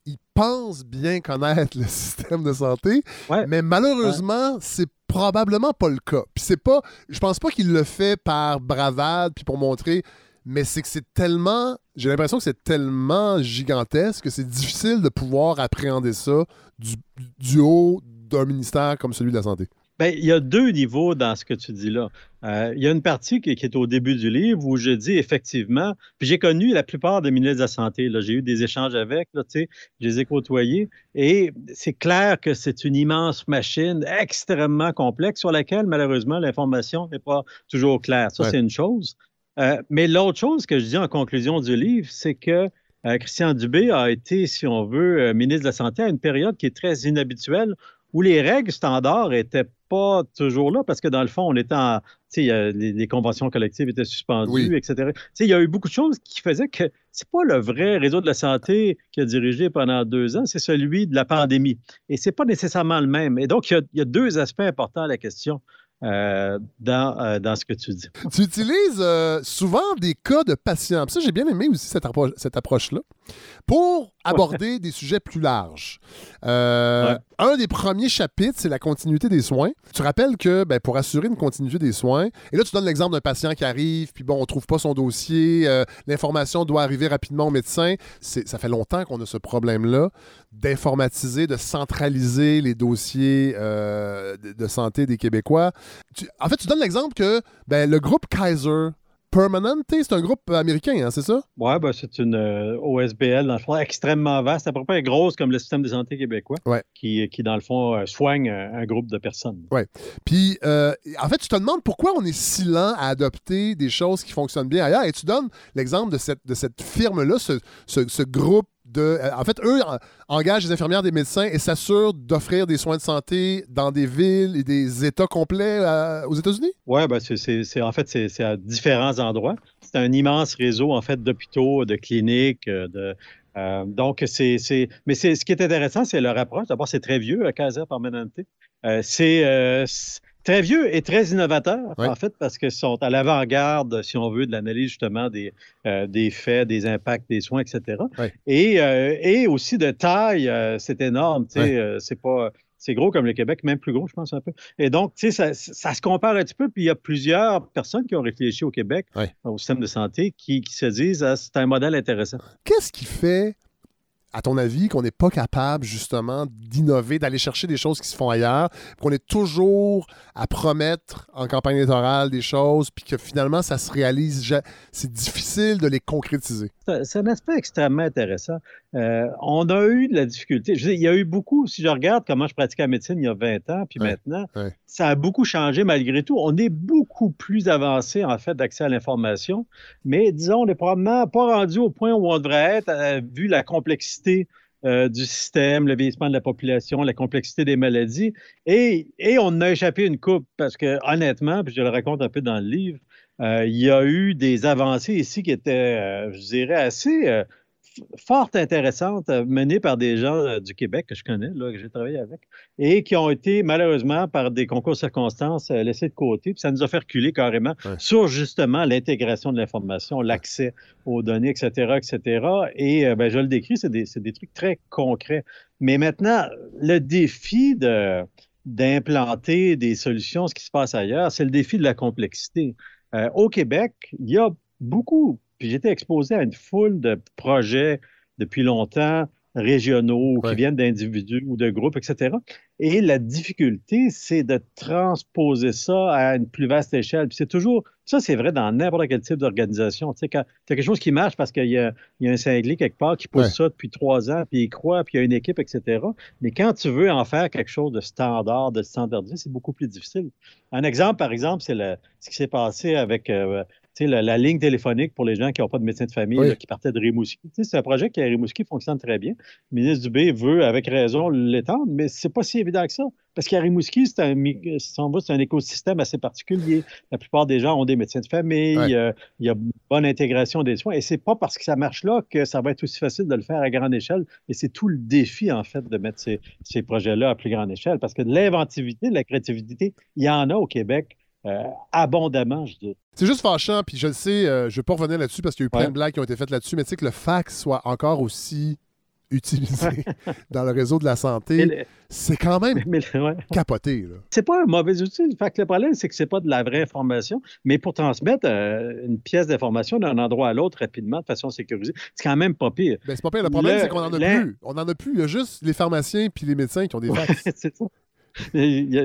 il pense bien connaître le système de santé, mais malheureusement, c'est probablement pas le cas. Puis c'est pas, je pense pas qu'il le fait par bravade puis pour montrer mais c'est que c'est tellement. J'ai l'impression que c'est tellement gigantesque que c'est difficile de pouvoir appréhender ça du, haut d'un ministère comme celui de la Santé. Bien, il y a deux niveaux dans ce que tu dis là. Euh, il y a une partie qui, est au début du livre où je dis effectivement, puis j'ai connu la plupart des ministres de la Santé, j'ai eu des échanges avec, là, je les ai côtoyés, et c'est clair que c'est une immense machine extrêmement complexe sur laquelle, malheureusement, l'information n'est pas toujours claire. Ça, c'est une chose. Euh, mais l'autre chose que je dis en conclusion du livre, c'est que euh, Christian Dubé a été, si on veut, ministre de la Santé à une période qui est très inhabituelle, où les règles standards n'étaient pas toujours là, parce que dans le fond, on était en. Les, les conventions collectives étaient suspendues, etc. il y a eu beaucoup de choses qui faisaient que c'est pas le vrai réseau de la santé qui a dirigé pendant deux ans, c'est celui de la pandémie. Et c'est pas nécessairement le même. Et donc, il y a deux aspects importants à la question. Euh, dans, euh, dans, ce que tu dis. Tu utilises euh, souvent des cas de patients. Ça, j'ai bien aimé aussi cette, cette approche-là pour aborder des sujets plus larges. Euh, un des premiers chapitres, c'est la continuité des soins. Tu rappelles que ben, pour assurer une continuité des soins, et là tu donnes l'exemple d'un patient qui arrive, puis bon, on trouve pas son dossier, euh, l'information doit arriver rapidement au médecin. Ça fait longtemps qu'on a ce problème-là d'informatiser, de centraliser les dossiers euh, de, santé des Québécois. en fait, tu donnes l'exemple que ben, le groupe Kaiser Permanente, c'est un groupe américain, hein, c'est ça? Oui, ben, c'est une euh, OSBL, dans le fond, extrêmement vaste, à peu près grosse comme le système de santé québécois, qui, qui, dans le fond, euh, soigne un, groupe de personnes. Oui. Puis, euh, en fait, tu te demandes pourquoi on est si lent à adopter des choses qui fonctionnent bien ailleurs, et tu donnes l'exemple de cette, de cette firme-là, ce, ce groupe euh, en fait, eux engagent des infirmières, des médecins et s'assurent d'offrir des soins de santé dans des villes et des États complets euh, aux États-Unis? Oui, ben c'est, en fait, c'est, à différents endroits. C'est un immense réseau, en fait, d'hôpitaux, de cliniques, euh, de, donc, c'est, Mais ce qui est intéressant, c'est leur approche. D'abord, c'est très vieux, Casa Permanente. c'est, très vieux et très innovateur, en fait, parce qu'ils sont à l'avant-garde, si on veut, de l'analyse justement des, euh, des faits, des impacts, des soins, etc. Et, euh, et aussi de taille, euh, c'est énorme. tu sais, c'est pas. C'est gros comme le Québec, même plus gros, je pense un peu. Et donc, tu sais, ça, ça, se compare un petit peu. Puis il y a plusieurs personnes qui ont réfléchi au Québec, au système de santé, qui, qui se disent ah, c'est un modèle intéressant. Qu'est-ce qui fait à ton avis, qu'on n'est pas capable justement d'innover, d'aller chercher des choses qui se font ailleurs, qu'on est toujours à promettre en campagne électorale des choses, puis que finalement ça se réalise, c'est difficile de les concrétiser? C'est un aspect extrêmement intéressant. Euh, on a eu de la difficulté. Je il y a eu beaucoup, si je regarde comment je pratiquais la médecine il y a 20 ans, puis maintenant, ça a beaucoup changé malgré tout. On est beaucoup plus avancé en fait d'accès à l'information, mais disons, on n'est probablement pas rendu au point où on devrait être, euh, vu la complexité euh, du système, le vieillissement de la population, la complexité des maladies. Et, et on a échappé une coupe parce que, honnêtement, puis je le raconte un peu dans le livre, euh, il y a eu des avancées ici qui étaient, euh, je dirais, assez fort intéressantes, euh, menées par des gens euh, du Québec que je connais, là, que j'ai travaillé avec, et qui ont été malheureusement, par des concours de circonstances, euh, laissés de côté. Puis ça nous a fait reculer carrément sur justement l'intégration de l'information, l'accès aux données, etc., etc. Et ben, je le décris, c'est des, des, trucs très concrets. Mais maintenant, le défi de d'implanter des solutions, ce qui se passe ailleurs, c'est le défi de la complexité. Au Québec, il y a beaucoup puis j'étais exposé à une foule de projets depuis longtemps, régionaux, qui viennent d'individus ou de groupes, etc. Et la difficulté, c'est de transposer ça à une plus vaste échelle. Puis c'est toujours, ça c'est vrai dans n'importe quel type d'organisation. Tu sais, quand tu as quelque chose qui marche parce qu'il y, a, un cinglé quelque part qui pousse ça depuis trois ans, puis il croit, puis il y a une équipe, etc. Mais quand tu veux en faire quelque chose de standard, de standardisé, c'est beaucoup plus difficile. Un exemple, par exemple, c'est ce qui s'est passé avec euh, la, la ligne téléphonique pour les gens qui n'ont pas de médecin de famille, Oui. là, qui partaient de Rimouski. C'est un projet qui à Rimouski fonctionne très bien. Le ministre Dubé veut, avec raison, l'étendre, mais c'est pas si évident que ça. Parce qu'à Rimouski, c'est un, un écosystème assez particulier. La plupart des gens ont des médecins de famille, Ouais. euh, il y a une bonne intégration des soins. Et c'est pas parce que ça marche là que ça va être aussi facile de le faire à grande échelle. Et c'est tout le défi, en fait, de mettre ces, ces projets-là à plus grande échelle. Parce que de l'inventivité, de la créativité, il y en a au Québec euh, abondamment, je dis. C'est juste fâchant, puis je le sais, euh, je ne vais pas revenir là-dessus parce qu'il y a eu plein Ouais. de blagues qui ont été faites là-dessus, mais tu sais que le fax soit encore aussi <laughs> utilisé dans le réseau de la santé, le- c'est quand même mais le- ouais. capoté. C'est pas un mauvais outil. Fait que le problème, c'est que c'est pas de la vraie information, mais pour transmettre euh, une pièce d'information d'un endroit à l'autre rapidement, de façon sécurisée, c'est quand même pas pire. Ben, c'est pas pire. Le problème, Le- c'est qu'on en a le- plus. On en a plus. Il y a juste les pharmaciens puis les médecins qui ont des fax. <laughs> c'est ça. <laughs>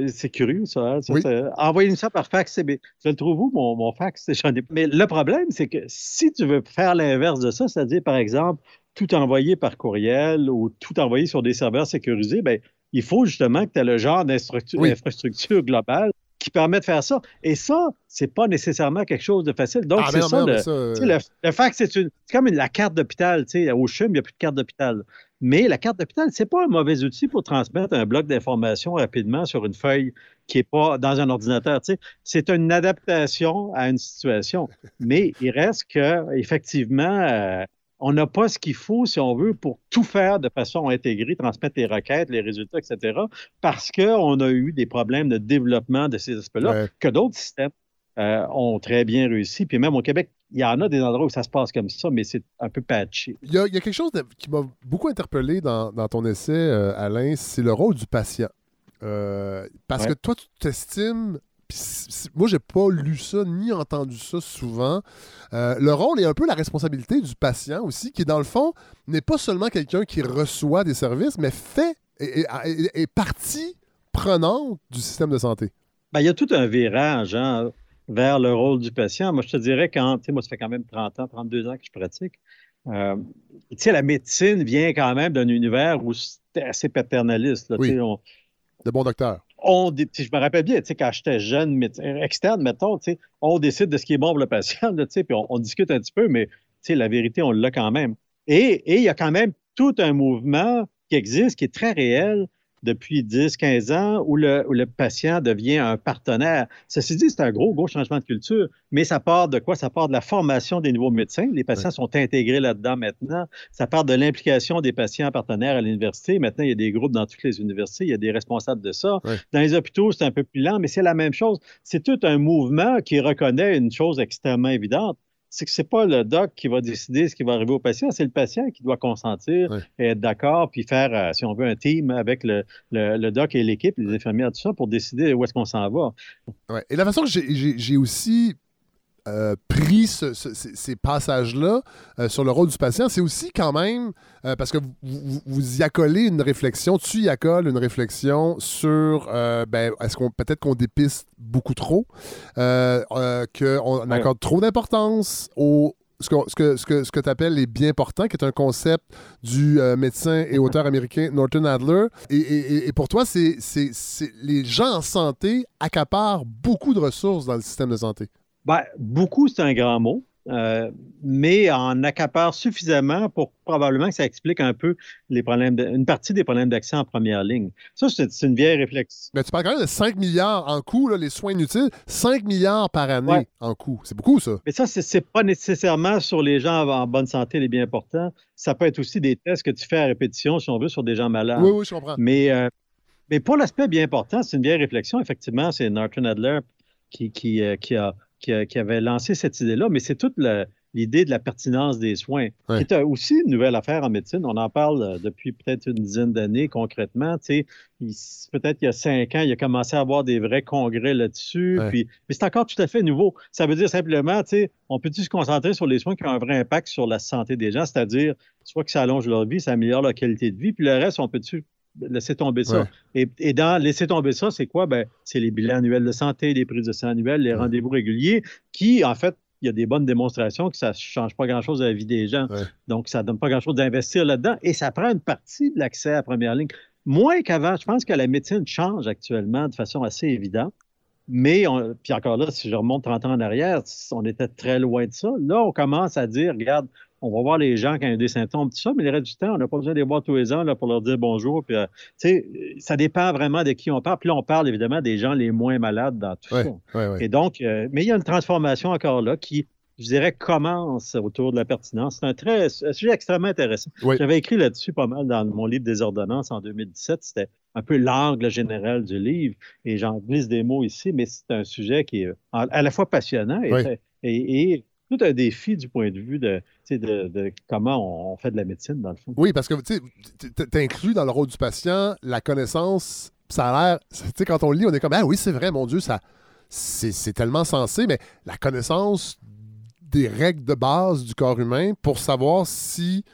C'est curieux, ça. hein, ça, Oui. ça. Envoyez-nous ça par fax, c'est bien. Je le trouve où, mon, mon fax? <laughs> Ai- Mais le problème, c'est que si tu veux faire l'inverse de ça, c'est-à-dire, par exemple, tout envoyer par courriel ou tout envoyer sur des serveurs sécurisés, ben, il faut justement que tu aies le genre d'infrastructure Oui. globale qui permet de faire ça. Et ça, c'est pas nécessairement quelque chose de facile. Donc, Ah, c'est ça, le, ça, euh, le, le fax, c'est comme la carte d'hôpital. Au CHUM, il n'y a plus de carte d'hôpital. Mais la carte d'hôpital, c'est pas un mauvais outil pour transmettre un bloc d'informations rapidement sur une feuille qui n'est pas dans un ordinateur. tu sais. C'est une adaptation à une situation. Mais il reste que, effectivement, euh, on n'a pas ce qu'il faut, si on veut, pour tout faire de façon intégrée, transmettre les requêtes, les résultats, etc., parce qu'on a eu des problèmes de développement de ces aspects-là Ouais. que d'autres systèmes euh, ont très bien réussi. Puis même au Québec, il y en a des endroits où ça se passe comme ça, mais c'est un peu patché. Il y, a, il y a quelque chose de- qui m'a beaucoup interpellé dans, dans ton essai, euh, Alain, c'est le rôle du patient. Euh, parce Ouais. que toi, tu t'estimes. Moi, j'ai pas lu ça ni entendu ça souvent. Euh, le rôle et un peu la responsabilité du patient aussi, qui dans le fond n'est pas seulement quelqu'un qui reçoit des services, mais fait et- est partie prenante du système de santé. Ben, il y a tout un virage hein, vers le rôle du patient. Moi, je te dirais, quand, tu sais, moi, ça fait quand même 30 ans, 32 ans que je pratique. Euh, tu sais, la médecine vient quand même d'un univers où c'était assez paternaliste. là, tu Oui. sais, on- De bon docteur. on, je me rappelle bien, tu sais, quand j'étais jeune, médecin, externe, mettons, tu sais, on décide de ce qui est bon pour le patient, là, tu sais, puis on, on discute un petit peu, mais tu sais, la vérité, on l'a quand même. Et et il y a quand même tout un mouvement qui existe, qui est très réel depuis 10, 15 ans, où le, où le patient devient un partenaire. Ceci dit, c'est un gros, gros changement de culture, mais ça part de quoi? Ça part de la formation des nouveaux médecins. Les patients sont intégrés là-dedans maintenant. Ça part de l'implication des patients partenaires à l'université. Maintenant, il y a des groupes dans toutes les universités, il y a des responsables de ça. Dans les hôpitaux, c'est un peu plus lent, mais c'est la même chose. C'est tout un mouvement qui reconnaît une chose extrêmement évidente. C'est que c'est pas le doc qui va décider ce qui va arriver au patient, c'est le patient qui doit consentir et être d'accord, puis faire, euh, si on veut, un team avec le, le, le doc et l'équipe, les infirmières, tout ça, pour décider où est-ce qu'on s'en va. Ouais. Et la façon que j'ai aussi euh, pris ce- ce- ces, passages-là euh, sur le rôle du patient, c'est aussi quand même, euh, parce que vous, vous- vous y accolez une réflexion, tu y accoles une réflexion sur, ben, est-ce qu'on peut-être qu'on dépiste beaucoup trop, qu'on Ouais. accorde trop d'importance au ce que, ce que, ce que, ce que tu appelles les bien portants, qui est un concept du euh, médecin et auteur américain Norton Adler. Et, et- pour toi, c'est- les gens en santé accaparent beaucoup de ressources dans le système de santé. Ben, beaucoup, c'est un grand mot, euh, mais en accapare suffisamment pour probablement que ça explique un peu les problèmes, de- une partie des problèmes d'accès en première ligne. Ça, c'est une vieille réflexion. Mais tu parles quand même de 5 milliards en coût, là, les soins inutiles. 5 milliards par année Ouais. en coût. C'est beaucoup, ça. Mais ça, c'est pas nécessairement sur les gens en, en bonne santé les bien portants. Ça peut être aussi des tests que tu fais à répétition, si on veut, sur des gens malades. Oui, oui, je comprends. Mais, euh, mais pour l'aspect bien important, c'est une vieille réflexion. Effectivement, c'est Norton Adler qui, qui, euh, qui, a, qui, avait lancé cette idée-là, mais c'est toute l'idée de la pertinence des soins, Ouais. qui est euh, aussi une nouvelle affaire en médecine. On en parle euh, depuis peut-être une dizaine d'années concrètement. Peut-être il y a cinq ans, il a commencé à avoir des vrais congrès là-dessus. Ouais. Puis, mais c'est encore tout à fait nouveau. Ça veut dire simplement, on peut-tu se concentrer sur les soins qui ont un vrai impact sur la santé des gens, c'est-à-dire soit que ça allonge leur vie, ça améliore leur qualité de vie, puis le reste, on peut-tu laisser tomber ça. Ouais. Et, et dans laisser tomber ça, c'est quoi? Ben, c'est les bilans annuels de santé, les prises de sang annuelles, les Ouais. rendez-vous réguliers, qui, en fait, il y a des bonnes démonstrations que ça ne change pas grand-chose à la vie des gens. Ouais. Donc, ça ne donne pas grand-chose d'investir là-dedans et ça prend une partie de l'accès à la première ligne. Moins qu'avant, je pense que la médecine change actuellement de façon assez évidente. Mais, on- puis encore là, si je remonte 30 ans en arrière, on était très loin de ça. Là, on commence à dire, regarde, on va voir les gens quand il y a des symptômes, tout ça, mais le reste du temps, on n'a pas besoin de les voir tous les ans là, pour leur dire bonjour. Puis, euh, ça dépend vraiment de qui on parle. Puis là, on parle évidemment des gens les moins malades dans tout Ouais, ça. ouais, ouais. Et donc, euh, mais il y a une transformation encore là qui, je dirais, commence autour de la pertinence. C'est un, très, un sujet extrêmement intéressant. J'avais écrit là-dessus pas mal dans mon livre des ordonnances en 2017. C'était un peu l'angle général du livre. Et j'en glisse des mots ici, mais c'est un sujet qui est à à la fois passionnant et, Oui. et- et tout un défi du point de vue de, de, de comment on, on fait de la médecine, dans le fond. Oui, parce que tu inclus dans le rôle du patient la connaissance. Ça a l'air. Tu sais, quand on le lit, on est comme Ah oui, c'est vrai, mon Dieu, ça. C'est tellement sensé, mais la connaissance des règles de base du corps humain pour savoir si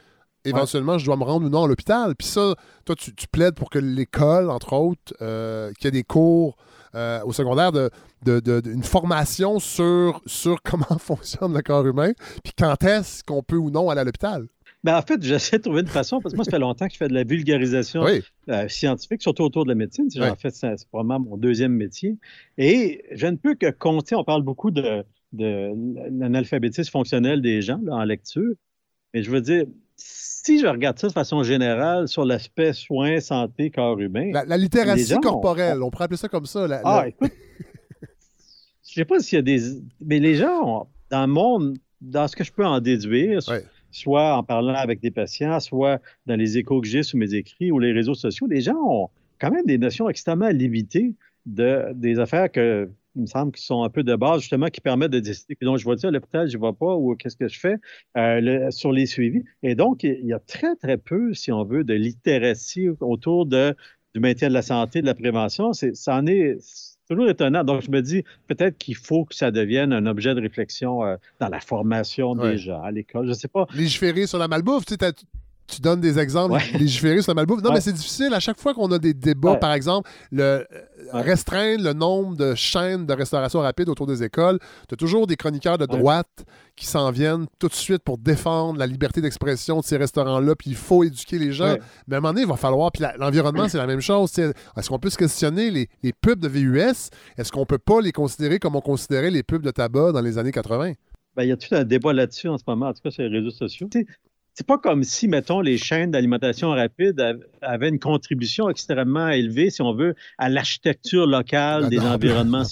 éventuellement je dois me rendre ou non à l'hôpital. Puis ça, toi, tu, tu plaides pour que l'école, entre autres, euh, qu'il y ait des cours euh, au secondaire, de, de- de- de- une formation sur, sur <laughs> comment fonctionne le corps humain, puis quand est-ce qu'on peut ou non aller à l'hôpital. Ben, en fait, j'essaie de trouver une façon, parce que moi, ça fait longtemps que je fais de la vulgarisation Oui. euh, scientifique, surtout autour de la médecine. Oui. fait, c'est c'est probablement mon deuxième métier. Et je ne peux que compter, on parle beaucoup de, de l'analphabétisme fonctionnel des gens là, en lecture, mais je veux dire, si je regarde ça de façon générale sur l'aspect soins, santé, corps humain. La, littératie gens corporelle, on pourrait appeler ça comme ça. la- Ah, la- écoute, <laughs> je sais pas s'il y a des. Mais les gens, ont- dans le monde, dans ce que je peux en déduire, Ouais. soit en parlant avec des patients, soit dans les échos que j'ai sur mes écrits ou les réseaux sociaux, les gens ont quand même des notions extrêmement limitées de, des affaires que, il me semble, qui sont un peu de base, justement, qui permettent de décider donc, je vais dire à l'hôpital, je ne vais pas, ou qu'est-ce que je fais? Euh, le- sur les suivis. Et donc, il y a très, très peu, si on veut, de littératie autour de, du maintien de la santé, de la prévention. C'est, ça en est c'est toujours étonnant. Donc, je me dis peut-être qu'il faut que ça devienne un objet de réflexion euh, dans la formation Ouais. des gens à l'école. Je ne sais pas. légiférer sur la malbouffe. Tu, sais, tu donnes des exemples, Ouais. légiférer sur la malbouffe. Non, Ouais. mais c'est difficile. À chaque fois qu'on a des débats, Ouais. par exemple, le, euh, Ouais. restreindre le nombre de chaînes de restauration rapide autour des écoles, tu as toujours des chroniqueurs de Ouais. droite qui s'en viennent tout de suite pour défendre la liberté d'expression de ces restaurants-là, puis il faut éduquer les gens. Ouais. Mais à un moment donné, il va falloir. Puis l'environnement, c'est la même chose. Est-ce qu'on peut se questionner les, les pubs de VUS? Est-ce qu'on peut pas les considérer comme on considérait les pubs de tabac dans les années 80? Ben, il y a tout un débat là-dessus en ce moment, en tout cas sur les réseaux sociaux. Tu sais, C'est pas comme si, mettons, les chaînes d'alimentation rapide av- avaient une contribution extrêmement élevée, si on veut, à l'architecture locale des non, <laughs> environnements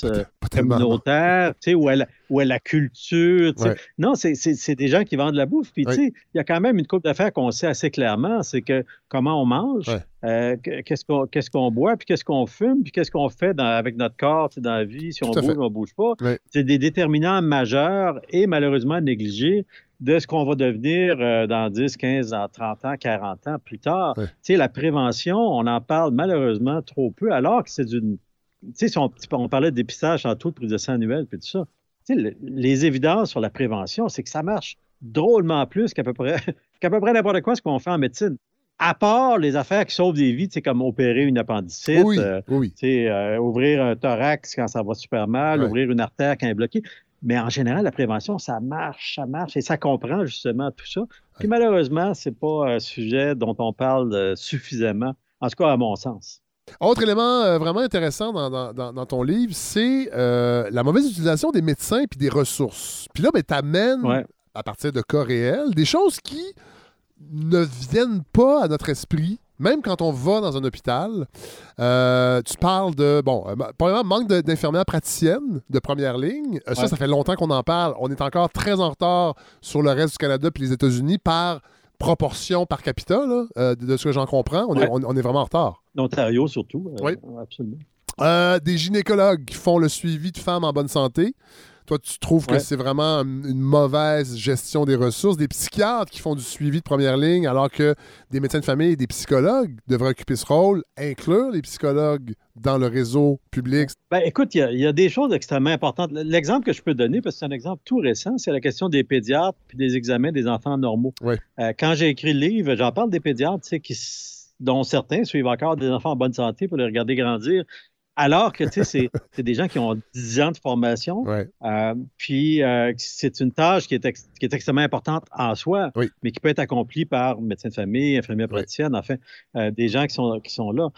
communautaires, tu sais, ou, à la, ou à la culture. tu sais. Ouais. Non, c'est- des gens qui vendent de la bouffe. Puis, tu sais, il y a quand même une couple d'affaires qu'on sait assez clairement, c'est que comment on mange, Ouais. euh, que- qu'est-ce qu'on boit, puis qu'est-ce qu'on fume, puis qu'est-ce qu'on fait dans- avec notre corps, tu sais, dans la vie, si on Tout bouge fait. ou on bouge pas. C'est des déterminants majeurs et malheureusement négligés de ce qu'on va devenir euh, dans 10, 15, dans 30 ans, 40 ans plus tard. Ouais. Tu sais, la prévention, on en parle malheureusement trop peu, alors que c'est d'une... Tu sais, si on, on parlait de dépistage en tout, de prise de sang annuelle, puis tout ça. Tu sais, le- les évidences sur la prévention, c'est que ça marche drôlement plus qu'à peu près, <laughs> qu'à peu près n'importe quoi ce qu'on fait en médecine. À part les affaires qui sauvent des vies, sais, comme opérer une appendicite, Oui, euh, oui. euh, ouvrir un thorax quand ça va super mal, Ouais. ouvrir une artère quand elle est bloquée. Mais en général, la prévention, ça marche, ça marche et ça comprend justement tout ça. Puis malheureusement, c'est pas un sujet dont on parle euh, suffisamment, en tout cas à mon sens. Autre élément euh, vraiment intéressant dans, dans- dans- dans ton livre, c'est euh, la mauvaise utilisation des médecins puis des ressources. Puis là, ben, tu amènes, Ouais. à partir de cas réels, des choses qui ne viennent pas à notre esprit, même quand on va dans un hôpital. Euh, tu parles de, bon, euh, premièrement, manque d'infirmières praticiennes de première ligne. Euh, Ça, Ouais. ça fait longtemps qu'on en parle. On est encore très en retard sur le reste du Canada puis les États-Unis par proportion par capita, là, de, de ce que j'en comprends. On, est, on- on est vraiment en retard. L'Ontario surtout. Oui. Absolument. Des gynécologues qui font le suivi de femmes en bonne santé. Toi, tu trouves que c'est vraiment une mauvaise gestion des ressources? Des psychiatres qui font du suivi de première ligne, alors que des médecins de famille et des psychologues devraient occuper ce rôle. Inclure les psychologues dans le réseau public? Ben, écoute, il y, a, il y a des choses extrêmement importantes. L'exemple que je peux donner, parce que c'est un exemple tout récent, c'est la question des pédiatres puis des examens des enfants normaux. Euh, quand j'ai écrit le livre, j'en parle des pédiatres, qui, dont certains suivent encore des enfants en bonne santé pour les regarder grandir. Alors que, tu sais, c'est- des gens qui ont 10 ans de formation. Ouais. Euh, puis, euh, c'est une tâche qui est, ex- qui est extrêmement importante en soi, Oui. mais qui peut être accomplie par médecin de famille, infirmière praticienne, enfin, euh, des gens qui sont, qui sont là.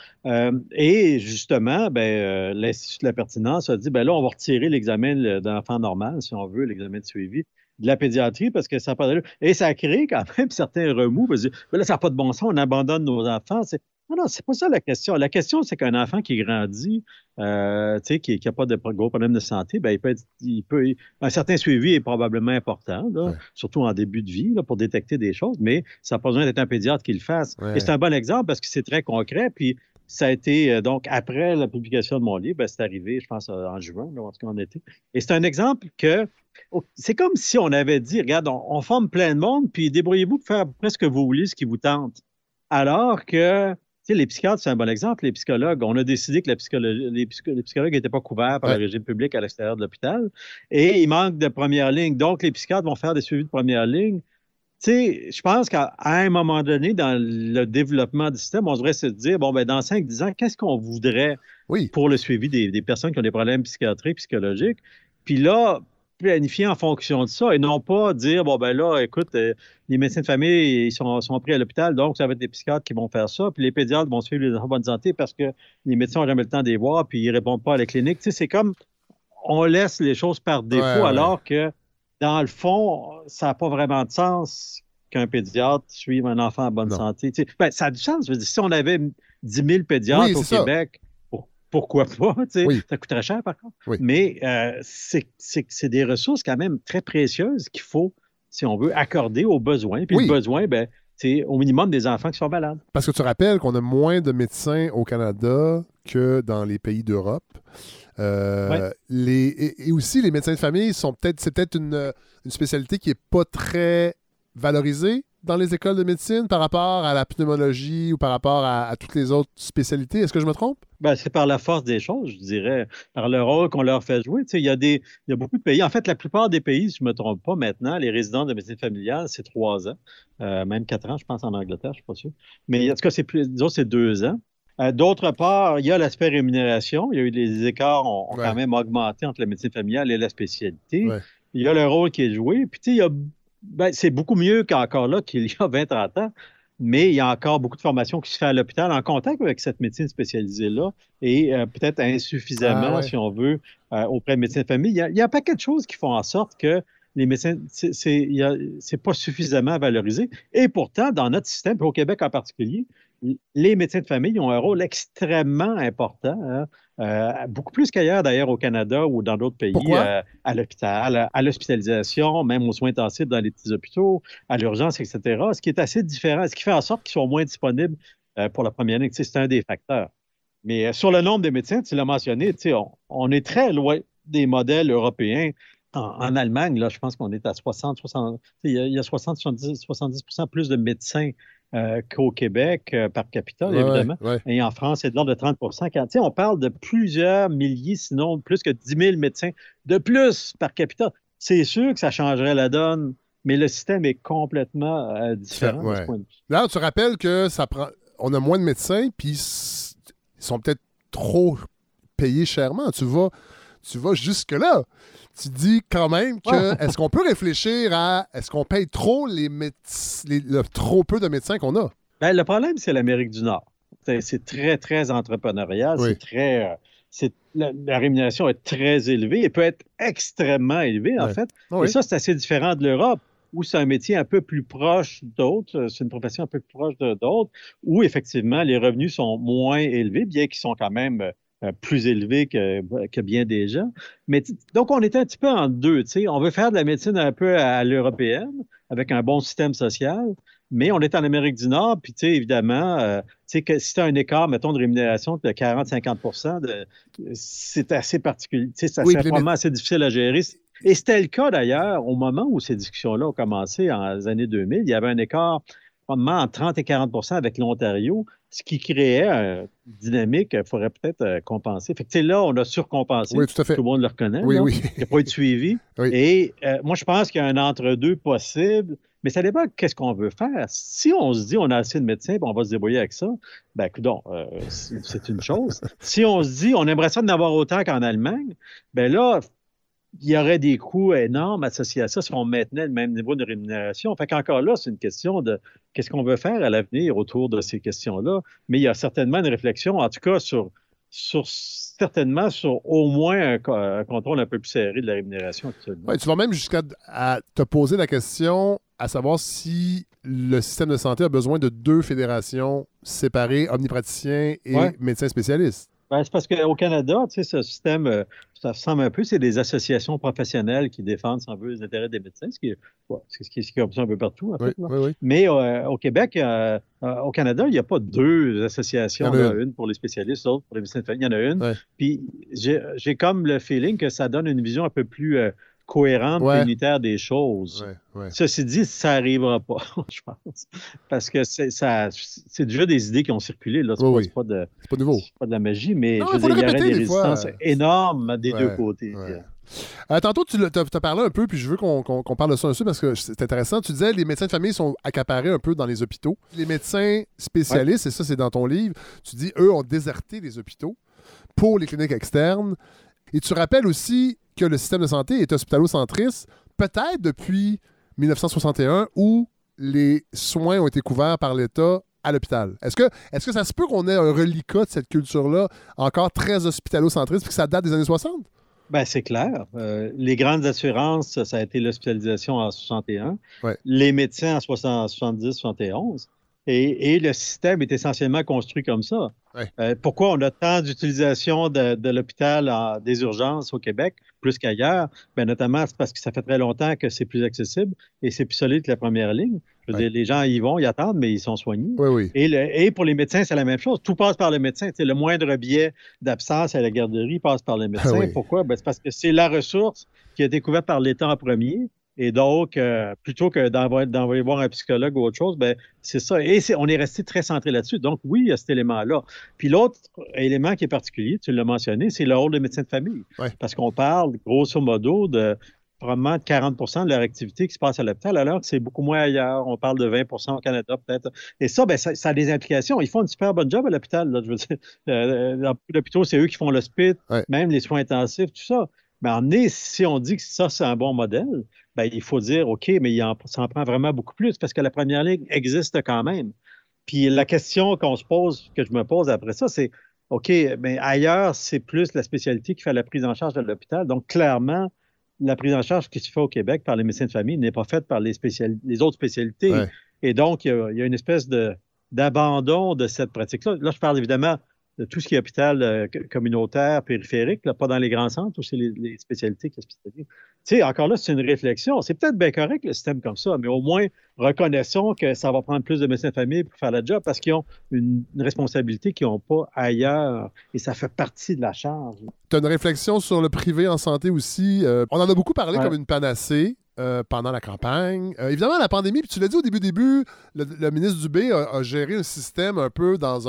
Et justement, ben, l'Institut de la pertinence a dit, ben là, on va retirer l'examen le- d'enfant normal, si on veut, l'examen de suivi de la pédiatrie parce que ça n'a pas d'allure. Et ça a créé quand même <laughs> certains remous parce que ben là, ça n'a pas de bon sens, on abandonne nos enfants. Non, non, c'est pas ça la question. La question, c'est qu'un enfant qui grandit, euh, tu sais, qui n'a pas de gros problème de santé, ben, il peut, être- il peut, un certain suivi est probablement important, là, surtout en début de vie, là, pour détecter des choses, mais ça n'a pas besoin d'être un pédiatre qui le fasse. Ouais. Et c'est un bon exemple parce que c'est très concret. Puis ça a été, euh, donc, après la publication de mon livre, ben, c'est arrivé, je pense, euh, en juin, là, en tout cas en été. Et c'est un exemple que oh, c'est comme si on avait dit, regarde, on, on forme plein de monde, puis débrouillez-vous pour faire près ce que vous voulez, ce qui vous tente. Alors que, sais, les psychiatres, c'est un bon exemple. Les psychologues, on a décidé que la les, psycho- les psychologues n'étaient pas couverts par Ouais. le régime public à l'extérieur de l'hôpital. Et il manque de première ligne. Donc, les psychiatres vont faire des suivis de première ligne. Tu sais, je pense qu'à un moment donné, dans le développement du système, on devrait se dire, bon, ben, dans 5-10 ans, qu'est-ce qu'on voudrait Oui. pour le suivi des, des personnes qui ont des problèmes psychiatriques, psychologiques? Puis là, planifier en fonction de ça et non pas dire, bon, ben là, écoute, euh, les médecins de famille, ils sont, sont pris à l'hôpital, donc ça va être des psychiatres qui vont faire ça, puis les pédiatres vont suivre les enfants en bonne santé parce que les médecins n'ont jamais le temps de les voir, puis ils répondent pas à la clinique. Tu sais, c'est comme, on laisse les choses par défaut, Ouais, ouais. alors que, dans le fond, ça n'a pas vraiment de sens qu'un pédiatre suive un enfant en bonne Non. santé. Tu sais, ben, ça a du sens. Je veux dire, si on avait 10 000 pédiatres Oui, au ça. Québec, pourquoi pas? <laughs> Oui. Ça coûterait cher, par contre. Oui. Mais euh, c'est- des ressources quand même très précieuses qu'il faut, si on veut, accorder aux besoins. Puis Oui. le besoin, ben, c'est au minimum des enfants qui sont malades. Parce que tu rappelles qu'on a moins de médecins au Canada que dans les pays d'Europe. Euh, Ouais. les, et, et aussi, les médecins de famille sont peut-être, c'est peut-être une, une spécialité qui n'est pas très valorisée dans les écoles de médecine par rapport à la pneumologie ou par rapport à, à toutes les autres spécialités? Est-ce que je me trompe? Ben, c'est par la force des choses, je dirais, par le rôle qu'on leur fait jouer. Tu sais, il, y a des, il y a beaucoup de pays. En fait, la plupart des pays, si je ne me trompe pas, maintenant, les résidents de médecine familiale, c'est trois ans, Euh, même quatre ans, je pense, en Angleterre, je ne suis pas sûr. Mais en tout cas, c'est plus, disons, c'est deux ans. Euh, D'autre part, il y a l'aspect rémunération. Il y a eu des écarts ont, ont Ouais. quand même augmenté entre la médecine familiale et la spécialité. Ouais. Il y a le rôle qui est joué. Puis, tu sais, il y a, ben, c'est beaucoup mieux qu'encore là qu'il y a 20-30 ans. Mais il y a encore beaucoup de formation qui se fait à l'hôpital en contact avec cette médecine spécialisée-là et euh, peut-être insuffisamment, Ah ouais. si on veut, euh, auprès de médecins de famille. Il y, a, il y a un paquet de choses qui font en sorte que les médecins, c'est- pas suffisamment valorisé. Et pourtant, dans notre système, puis au Québec en particulier, les médecins de famille ont un rôle extrêmement important, hein, euh, beaucoup plus qu'ailleurs d'ailleurs au Canada ou dans d'autres pays, euh, à l'hôpital, à l'hospitalisation, même aux soins intensifs dans les petits hôpitaux, à l'urgence, etc. Ce qui est assez différent, ce qui fait en sorte qu'ils sont moins disponibles euh, pour la première sais, C'est un des facteurs. Mais sur le nombre de médecins, tu l'as mentionné, on, on est très loin des modèles européens. En, en Allemagne, là, je pense qu'on est à 60, 60, tu sais, il y a, il y a 60, 70, 70 plus de médecins euh, qu'au Québec euh, par capita, Ouais, évidemment. ouais. Et en France, c'est de l'ordre de 30 Quand, on parle de plusieurs milliers, sinon plus que 10 000 médecins de plus par capita. C'est sûr que ça changerait la donne, mais le système est complètement euh, différent de ce point de vue. Là, tu rappelles que ça prend. On a moins de médecins, puis ils sont peut-être trop payés chèrement. Tu vas, tu vas jusque-là. Tu dis quand même que Ouais. est-ce qu'on peut réfléchir à est-ce qu'on paye trop les, les- le trop peu de médecins qu'on a? Ben, le problème, c'est l'Amérique du Nord. C'est- très, très entrepreneurial. Oui. C'est très. euh, c'est- la, la rémunération est très élevée et peut être extrêmement élevée, en Ouais. fait. Ah oui. Et ça, c'est assez différent de l'Europe, où c'est un métier un peu plus proche d'autres, euh, c'est une profession un peu plus proche de- d'autres, où effectivement les revenus sont moins élevés, bien qu'ils sont quand même euh, plus élevés que, que bien des gens. Mais donc, on est un petit peu en deux. tu sais. On veut faire de la médecine un peu à, l'européenne, avec un bon système social, mais on est en Amérique du Nord, puis tu sais, évidemment, euh, tu sais, que si tu as un écart, mettons, de rémunération de 40-50 de- c'est assez particulier. Tu sais, Oui, les probablement assez difficile à gérer. Et c'était le cas d'ailleurs au moment où ces discussions-là ont commencé en les années 2000. Il y avait un écart probablement en 30 et 40% avec l'Ontario, ce qui créait une dynamique qu'il faudrait peut-être euh, compenser. Fait que, là, on a surcompensé. Oui, tout à fait. Tout le monde le reconnaît. Oui, là. oui. Il n'a pas été suivi. <laughs> Oui. Et euh, moi, je pense qu'il y a un entre-deux possible. Mais ça dépend de qu'est-ce qu'on veut faire. Si on se dit on a assez de médecins et on va se débrouiller avec ça, ben euh, c'est c'est une chose. <laughs> si on se dit on aimerait ça d'en avoir autant qu'en Allemagne, ben là, il y aurait des coûts énormes associés à ça si on maintenait le même niveau de rémunération. Fait qu'encore là, c'est une question de qu'est-ce qu'on veut faire à l'avenir autour de ces questions-là. Mais il y a certainement une réflexion, en tout cas, sur, sur certainement sur au moins un, co- un contrôle un peu plus serré de la rémunération actuellement. Ouais, tu vas même jusqu'à te poser la question à savoir si le système de santé a besoin de deux fédérations séparées, omnipraticiens et Ouais. médecins spécialistes. Ben, c'est parce qu'au Canada, tu sais, ce système, euh, ça ressemble un peu, c'est des associations professionnelles qui défendent, on veut, les intérêts des médecins, ce qui est, ce qui est, ce qui est comme ça un peu partout, en Oui, fait. oui, oui. Mais euh, au Québec, euh, euh, au Canada, il n'y a pas deux associations. Il y en a là, une pour les spécialistes, l'autre pour les médecins de famille. Il y en a une. Puis j'ai j'ai comme le feeling que ça donne une vision un peu plus euh, cohérente Ouais. et unitaire des choses. Ouais, ouais. Ceci dit, ça n'arrivera pas, <laughs> je pense. Parce que c'est déjà des idées qui ont circulé. Là. C'est Oui, pas, oui. pas de, pas nouveau. c'est pas de la magie, mais Non, je dire, il y aurait des des fois. résistances énormes des deux côtés. ouais. Euh, tantôt, tu as, parlé un peu, puis je veux qu'on parle de ça un peu parce que c'est intéressant. Tu disais les médecins de famille sont accaparés un peu dans les hôpitaux. Les médecins spécialistes, et ça, c'est dans ton livre, tu dis eux ont déserté les hôpitaux pour les cliniques externes. Et tu rappelles aussi que le système de santé est hospitalo-centriste, peut-être depuis 1961, où les soins ont été couverts par l'État à l'hôpital. Est-ce que, est que ça se peut qu'on ait un reliquat de cette culture-là encore très hospitalo-centriste, puis que ça date des années 60? Ben, c'est clair. Euh, les grandes assurances, ça a été l'hospitalisation en 61. Ouais. Les médecins en 60 70, 71. Et, et le système est essentiellement construit comme ça. Ouais. Euh, pourquoi on a tant d'utilisation de, de l'hôpital en- des urgences au Québec, plus qu'ailleurs? Ben, notamment, c'est parce que ça fait très longtemps que c'est plus accessible et c'est plus solide que la première ligne. Je veux Ouais. dire, les gens y vont, ils attendent, mais ils sont soignés. Oui, oui. Et, le- et pour les médecins, c'est la même chose. Tout passe par le médecin. Tu sais, le moindre billet d'absence à la garderie passe par le médecin. <laughs> oui. Pourquoi? Ben, c'est parce que c'est la ressource qui a été couverte par l'État en premier. Et donc, euh, plutôt que d'envoyer, voir un psychologue ou autre chose, ben, c'est ça. Et on est resté très centré là-dessus. Donc, oui, il y a cet élément-là. Puis l'autre élément qui est particulier, tu l'as mentionné, c'est le rôle des médecins de famille. Ouais. Parce qu'on parle, grosso modo, de probablement de 40% de leur activité qui se passe à l'hôpital, alors que c'est beaucoup moins ailleurs. On parle de 20% au Canada, peut-être. Et ça, ben, ça, ça a des implications. Ils font une super bonne job à l'hôpital. Je veux dire, Euh, dans l'hôpital, c'est eux qui font l'hospice, Ouais. même les soins intensifs, tout ça. Mais en est, si on dit que ça, c'est un bon modèle, ben, il faut dire, OK, mais il en, ça en prend vraiment beaucoup plus parce que la première ligne existe quand même. Puis la question qu'on se pose, que je me pose après ça, c'est OK, mais ailleurs, c'est plus la spécialité qui fait la prise en charge de l'hôpital. Donc, clairement, la prise en charge qui se fait au Québec par les médecins de famille n'est pas faite par les, spécial- les autres spécialités. Ouais. Et donc, il y, a, il y a une espèce de, d'abandon de cette pratique-là. Là, je parle évidemment de tout ce qui est hôpital euh, communautaire, périphérique, là, pas dans les grands centres où c'est les, les spécialités qui hospitalisent. Tu sais, encore là, c'est une réflexion. C'est peut-être bien correct le système comme ça, mais au moins, reconnaissons que ça va prendre plus de médecins de famille pour faire le job parce qu'ils ont une, une responsabilité qu'ils n'ont pas ailleurs et ça fait partie de la charge. Tu as une réflexion sur le privé en santé aussi. Euh, on en a beaucoup parlé Ouais. comme une panacée. Euh, pendant la campagne. Euh, évidemment, la pandémie, puis tu l'as dit au début, début le, le ministre Dubé a, a géré un système un peu dans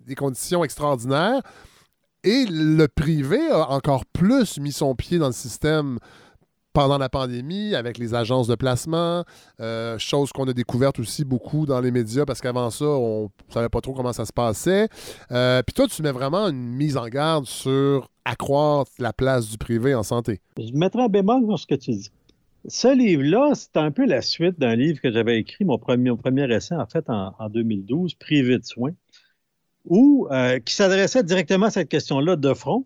des conditions extraordinaires. Et le privé a encore plus mis son pied dans le système pendant la pandémie avec les agences de placement, euh, chose qu'on a découverte aussi beaucoup dans les médias parce qu'avant ça, on ne savait pas trop comment ça se passait. Puis toi, tu mets vraiment une mise en garde sur accroître la place du privé en santé. Je mettrai un bémol sur ce que tu dis. Ce livre-là, c'est un peu la suite d'un livre que j'avais écrit, mon premier, mon premier essai, en fait, en, en 2012, Privé de soins, où, euh, qui s'adressait directement à cette question-là de front.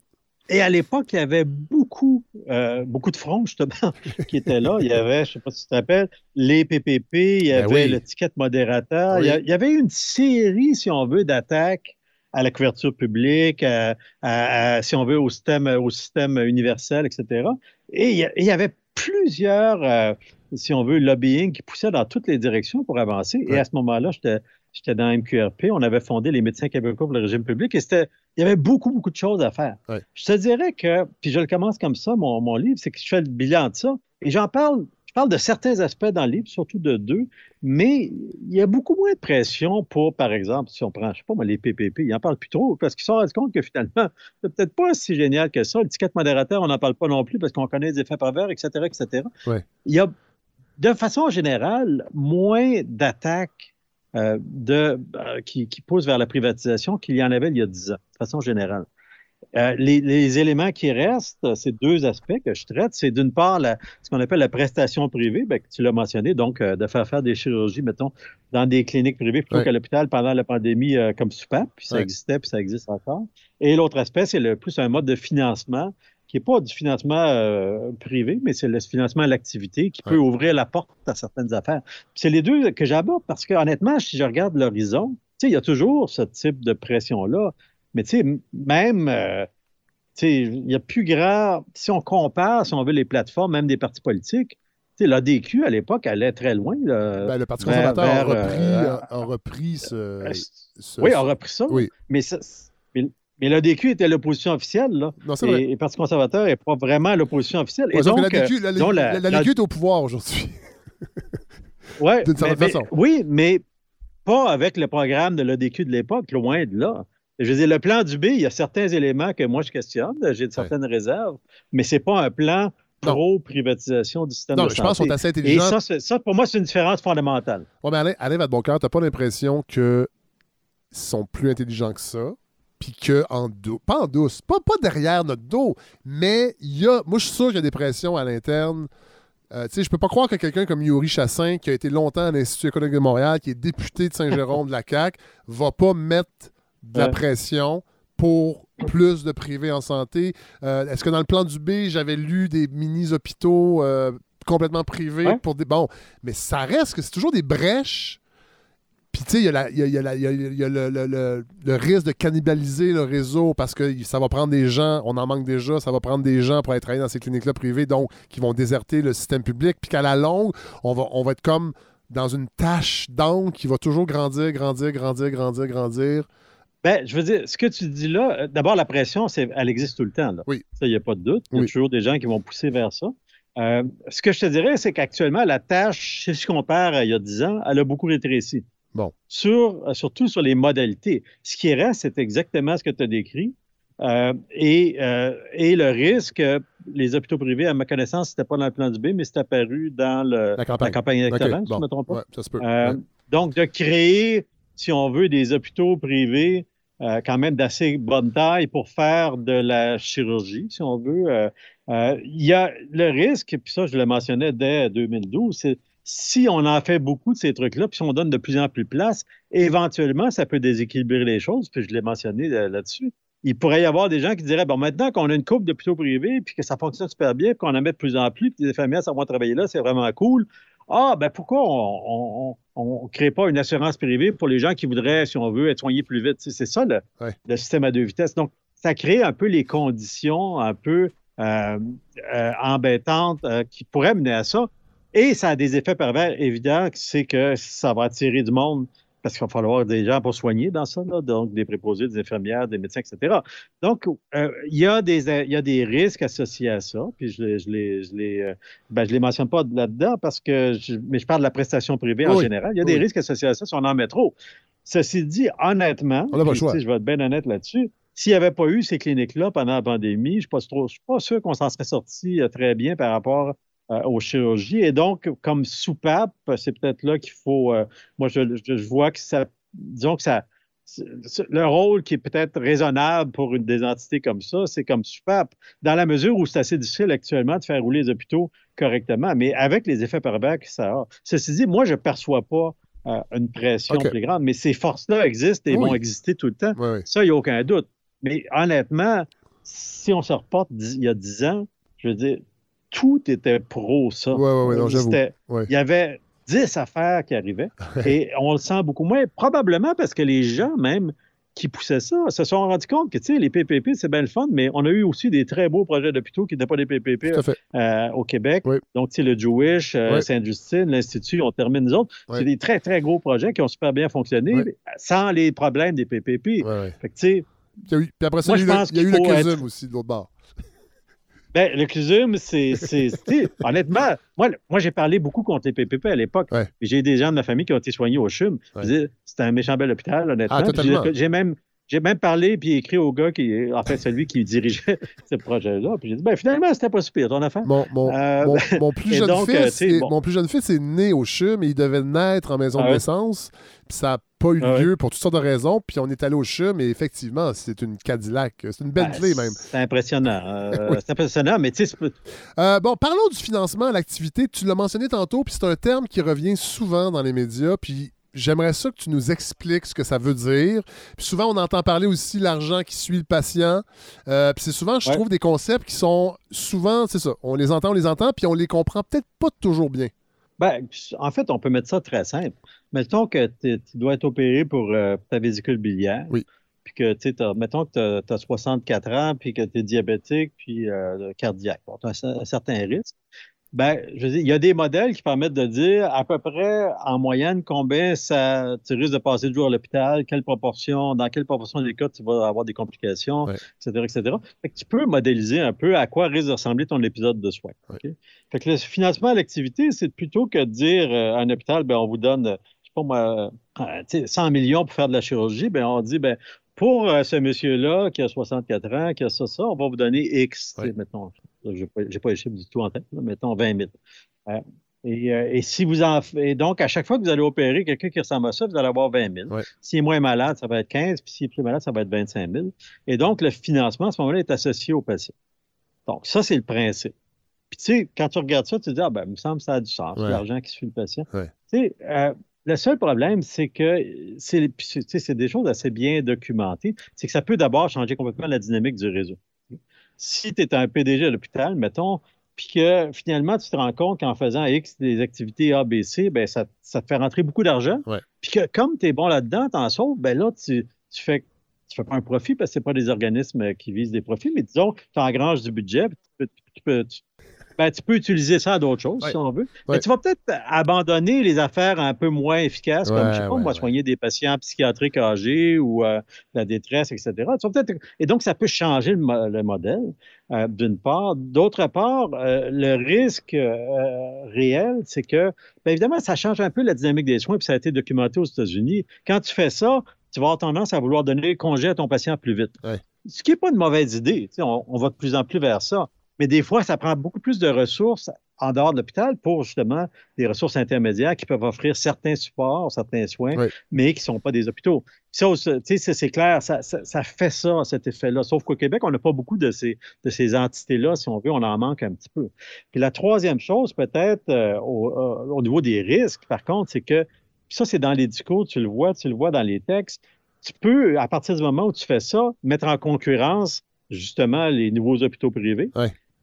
Et à l'époque, il y avait beaucoup, euh, beaucoup de fronts, justement, <laughs> qui étaient là. Il y avait, je ne sais pas si tu te rappelles, les PPP, il y Ben avait oui. ticket modérateur. Oui. Il, y avait une série, si on veut, d'attaques à la couverture publique, à- à- à- si on veut, au système, au système universel, etc. Et il y avait plusieurs, euh, si on veut, lobbying qui poussaient dans toutes les directions pour avancer. Et à ce moment-là, j'étais j'étais dans MQRP. On avait fondé les médecins québécois pour le régime public et c'était, il y avait beaucoup, beaucoup de choses à faire. Ouais. Je te dirais que, puis je le commence comme ça, mon, mon livre, c'est que je fais le bilan de ça et j'en parle, parle de certains aspects dans le livre, surtout de deux, mais il y a beaucoup moins de pression pour, par exemple, si on prend, je sais pas moi, les PPP, ils n'en parlent plus trop parce qu'ils se rendent compte que finalement, <laughs> c'est peut-être pas si génial que ça. Le ticket modérateur, on n'en parle pas non plus parce qu'on connaît les effets pervers, etc., etc. Ouais. Il y a, de façon générale, moins d'attaques euh, de, euh, qui, qui poussent vers la privatisation qu'il y en avait il y a 10 ans, de façon générale. Euh, les, les, éléments qui restent, c'est deux aspects que je traite. C'est d'une part la, ce qu'on appelle la prestation privée, ben, que tu l'as mentionné, donc euh, de faire faire des chirurgies, mettons, dans des cliniques privées plutôt qu'à l'hôpital pendant la pandémie euh, comme SUPAP, puis ça existait, puis ça existe encore. Et l'autre aspect, c'est le plus un mode de financement qui n'est pas du financement euh, privé, mais c'est le financement à l'activité qui peut ouvrir la porte à certaines affaires. C'est les deux que j'aborde parce que honnêtement, si je regarde l'horizon, il y a toujours ce type de pression-là. Mais tu sais, même, euh, tu sais, il y a plus grand, si on compare, si on veut, les plateformes, même des partis politiques, tu sais, l'ADQ, à l'époque, allait très loin. là, Ben, le Parti vers- conservateur a vers, repris, euh, a, a repris ce, ce- oui, a repris ça. Oui. Mais, ça- mais, mais l'ADQ était l'opposition officielle, là. Non, c'est vrai. Et, et le Parti conservateur n'est pas vraiment l'opposition officielle. Ouais, et donc, la DQ, euh, la- disons, la- la- la la- DQ est au pouvoir aujourd'hui. Ouais, <laughs> D'une certaine mais- mais- façon. Oui, mais pas avec le programme de l'ADQ de l'époque, loin de là. Je veux dire, le plan du B, il y a certains éléments que moi je questionne, j'ai de certaines réserves, mais c'est pas un plan pro-privatisation du système Non, de je santé. pense qu'on est assez Et intelligent. ça, ça, pour moi, c'est une différence fondamentale. Ouais, mais Alain, Alain Vadeboncoeur, t'as pas l'impression qu'ils sont plus intelligents que ça, puis que en dos, pas en douce, pas, pas derrière notre dos, mais il y a, moi je suis sûr qu'il y a des pressions à l'interne. Euh, tu sais, je peux pas croire que quelqu'un comme Yuri Chassin, qui a été longtemps à l'Institut économique de Montréal, qui est député de Saint-Jérôme de la CAQ, va pas mettre de la pression pour plus de privés en santé. Euh, Est-ce que dans le plan du B, j'avais lu des mini-hôpitaux euh, complètement privés pour des. Bon, mais ça reste que c'est toujours des brèches. Puis, tu sais, il y a, le, risque de cannibaliser le réseau parce que ça va prendre des gens, on en manque déjà, ça va prendre des gens pour aller travailler dans ces cliniques-là privées, donc qui vont déserter le système public. Puis qu'à la longue, on va, on va être comme dans une tâche d'encre qui va toujours grandir, grandir, grandir, grandir, grandir. Ben, je veux dire, ce que tu dis là, euh, d'abord, la pression, c'est, elle existe tout le temps. Là. Oui. Ça, il n'y a pas de doute. Il y a Oui. toujours des gens qui vont pousser vers ça. Euh, ce que je te dirais, c'est qu'actuellement, la tâche, si je compare à il y a 10 ans, elle a beaucoup rétréci. Bon. Sur, euh, surtout sur les modalités. Ce qui reste, c'est exactement ce que tu as décrit. Euh, et, et le risque, les hôpitaux privés, à ma connaissance, c'était pas dans le plan du B, mais c'est apparu dans le, La campagne. électorale, si je ne me trompe pas. Ouais, ça se peut. Ouais. Donc, de créer, si on veut, des hôpitaux privés euh, quand même d'assez bonne taille pour faire de la chirurgie, si on veut. Euh, euh, Il y a le risque, puis ça, je le mentionnais dès 2012, c'est si on en fait beaucoup de ces trucs-là, puis si on donne de plus en plus place, éventuellement, ça peut déséquilibrer les choses, puis je l'ai mentionné là-dessus. Il pourrait y avoir des gens qui diraient, bon, maintenant qu'on a une coupe d'hôpitaux privés, puis que ça fonctionne super bien, qu'on en met de plus en plus, puis les infirmières s'en vont travailler là, c'est vraiment cool. Ah, ben pourquoi on ne crée pas une assurance privée pour les gens qui voudraient, si on veut, être soignés plus vite? C'est ça le, Ouais. le système à deux vitesses. Donc, ça crée un peu les conditions un peu euh, euh, embêtantes euh, qui pourraient mener à ça. Et ça a des effets pervers évidents, c'est que ça va attirer du monde parce qu'il va falloir des gens pour soigner dans ça, là, donc des préposés, des infirmières, des médecins, etc. Donc, euh, il y, a des, il y a des risques associés à ça, puis je les, je les, je les, euh, ben, je les mentionne pas là-dedans parce que, je, mais je parle de la prestation privée en général. Il y a des risques associés à ça si on en met trop. Ceci dit, honnêtement, On pas le choix. je vais être bien honnête là-dessus, s'il n'y avait pas eu ces cliniques-là pendant la pandémie, je ne suis, suis pas sûr qu'on s'en serait sorti euh, très bien par rapport euh, aux chirurgies. Et donc, comme soupape, c'est peut-être là qu'il faut. euh, moi, je, vois que ça. Disons que ça. Le rôle qui est peut-être raisonnable pour une des entités comme ça, c'est comme soupape, dans la mesure où c'est assez difficile actuellement de faire rouler les hôpitaux correctement, mais avec les effets pervers que ça a. Ceci dit, moi, je ne perçois pas euh, une pression plus grande, mais ces forces-là existent et Oui. vont exister tout le temps. Ouais. Ça, il n'y a aucun doute. Mais honnêtement, si on se reporte il y a 10 ans, je veux dire, tout était pro ça. Ouais, ouais, non, j'avoue. Ouais. Il y avait 10 affaires qui arrivaient et on le sent beaucoup moins, probablement parce que les gens même qui poussaient ça se sont rendus compte que, tu sais, les PPP, c'est bien le fun, mais on a eu aussi des très beaux projets d'hôpitaux qui n'étaient pas des PPP euh, au Québec. Oui. Donc, tu sais, le Jewish, euh, Oui. Sainte-Justine, l'Institut, on termine nous autres. Oui. C'est des très, très gros projets qui ont super bien fonctionné Oui. sans les problèmes des PPP. Fait que, tu sais, Puis après ça, Moi, il y je a eu, pense le- il y a eu qu'il le faut CUSUM être- aussi de l'autre bord. Ben, le CLUSUM, c'est. honnêtement, moi, moi j'ai parlé beaucoup contre les PPP à l'époque. Ouais. J'ai des gens de ma famille qui ont été soignés au CHUM. Ouais. C'était un méchant bel hôpital, honnêtement. Ah, j'ai- même. J'ai même parlé puis écrit au gars qui, en fait, celui qui dirigeait <laughs> ce projet-là. Puis j'ai dit, ben finalement, c'était pas super ton affaire. Mon, mon, Euh, mon, mon <laughs> plus jeune donc, euh, fils, sais, est- bon. mon plus jeune fils est né au CHUM et il devait naître en maison Ah de ouais? naissance. Puis ça n'a pas eu Ah lieu pour toutes sortes de raisons. Puis on est allé au CHUM et effectivement, c'est une Cadillac. C'est une Ben, Bentley même. C'est impressionnant. euh, <laughs> c'est impressionnant, mais tu sais, Euh, bon, parlons du financement à l'activité. Tu l'as mentionné tantôt, puis c'est un terme qui revient souvent dans les médias. Puis j'aimerais ça que tu nous expliques ce que ça veut dire. Puis souvent, on entend parler aussi l'argent qui suit le patient. Euh, puis c'est souvent, je Ouais. trouve, des concepts qui sont souvent, c'est ça, on les entend, on les entend, puis on les comprend peut-être pas toujours bien. Ben, en fait, on peut mettre ça très simple. Mettons que tu dois être opéré pour euh, ta vésicule biliaire. Oui. Puis que, tu sais, mettons que tu as, 64 ans, puis que tu es diabétique, puis euh, cardiaque. Bon, tu as un, un certain risque. Ben, je veux dire, il y a des modèles qui permettent de dire à peu près, en moyenne, combien ça, tu risques de passer de jour à l'hôpital, quelle proportion, dans quelle proportion des cas tu vas avoir des complications, Ouais. etc., etc. Fait que tu peux modéliser un peu à quoi risque de ressembler ton épisode de soins. Ouais. Fait que le financement à l'activité, c'est plutôt que de dire euh, à un hôpital, ben, on vous donne, euh, je sais pas moi, euh, tu sais, 100 millions pour faire de la chirurgie, ben, on dit, ben, pour euh, ce monsieur-là qui a 64 ans, qui a ça, ça, on va vous donner X, tu sais, Ouais. mettons, je n'ai pas, pas les chiffres du tout en tête, là, mettons 20 000. Euh, et, euh, et si vous en et donc, à chaque fois que vous allez opérer quelqu'un qui ressemble à ça, vous allez avoir 20 000. Ouais. S'il est moins malade, ça va être 15, puis s'il est plus malade, ça va être 25 000. Et donc, le financement, à ce moment-là, est associé au patient. Donc, ça, c'est le principe. Puis, tu sais, quand tu regardes ça, tu te dis, ah, ben, il me semble que ça a du sens, Ouais. l'argent qui suit le patient. Ouais. Tu sais, euh, le seul problème, c'est que c'est puis c'est- tu sais, c'est des choses assez bien documentées. C'est que ça peut d'abord changer complètement la dynamique du réseau. Si tu es un PDG à l'hôpital, mettons, puis que finalement, tu te rends compte qu'en faisant X des activités ABC, ben, ça, ça te fait rentrer beaucoup d'argent. Puis que comme tu es bon là-dedans, t'en sauves, ben là, tu, tu fais tu fais pas un profit parce que c'est pas des organismes qui visent des profits, mais disons, tu engranges du budget, puis tu peux, tu peux- tu- ben, tu peux utiliser ça à d'autres choses, Ouais. si on veut. Ouais. Mais tu vas peut-être abandonner les affaires un peu moins efficaces, comme, je sais pas, ouais. soigner des patients psychiatriques âgés ou euh, la détresse, etc. Tu vas peut-être- Et donc, ça peut changer le, mo- le modèle, euh, d'une part. D'autre part, euh, le risque euh, réel, c'est que, bien évidemment, ça change un peu la dynamique des soins, puis ça a été documenté aux États-Unis. Quand tu fais ça, tu vas avoir tendance à vouloir donner congé à ton patient plus vite. Ce qui n'est pas une mauvaise idée. On, on va de plus en plus vers ça. Mais des fois, ça prend beaucoup plus de ressources en dehors de l'hôpital pour justement des ressources intermédiaires qui peuvent offrir certains supports, certains soins, mais qui ne sont pas des hôpitaux. Ça, c'est- clair, ça, ça- ça fait ça, cet effet-là. Sauf qu'au Québec, on n'a pas beaucoup de ces, de ces entités-là. Si on veut, on en manque un petit peu. Puis la troisième chose, peut-être, euh, au, euh, au niveau des risques, par contre, c'est que ça, c'est dans les discours, tu le vois, tu le vois dans les textes. Tu peux, à partir du moment où tu fais ça, mettre en concurrence justement les nouveaux hôpitaux privés.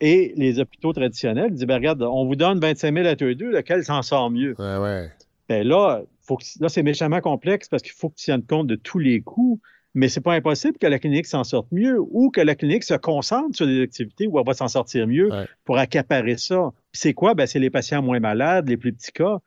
Et les hôpitaux traditionnels. Dis, ben, regarde, on vous donne 25 000 à tous les deux, lequel s'en sort mieux? Ouais, ouais. Ben là, faut que- là c'est méchamment complexe parce qu'il faut que tu tiennes compte de tous les coûts, mais c'est pas impossible que la clinique s'en sorte mieux ou que la clinique se concentre sur des activités où elle va s'en sortir mieux Ouais. pour accaparer ça. C'est quoi? Ben, c'est les patients moins malades, les plus petits cas.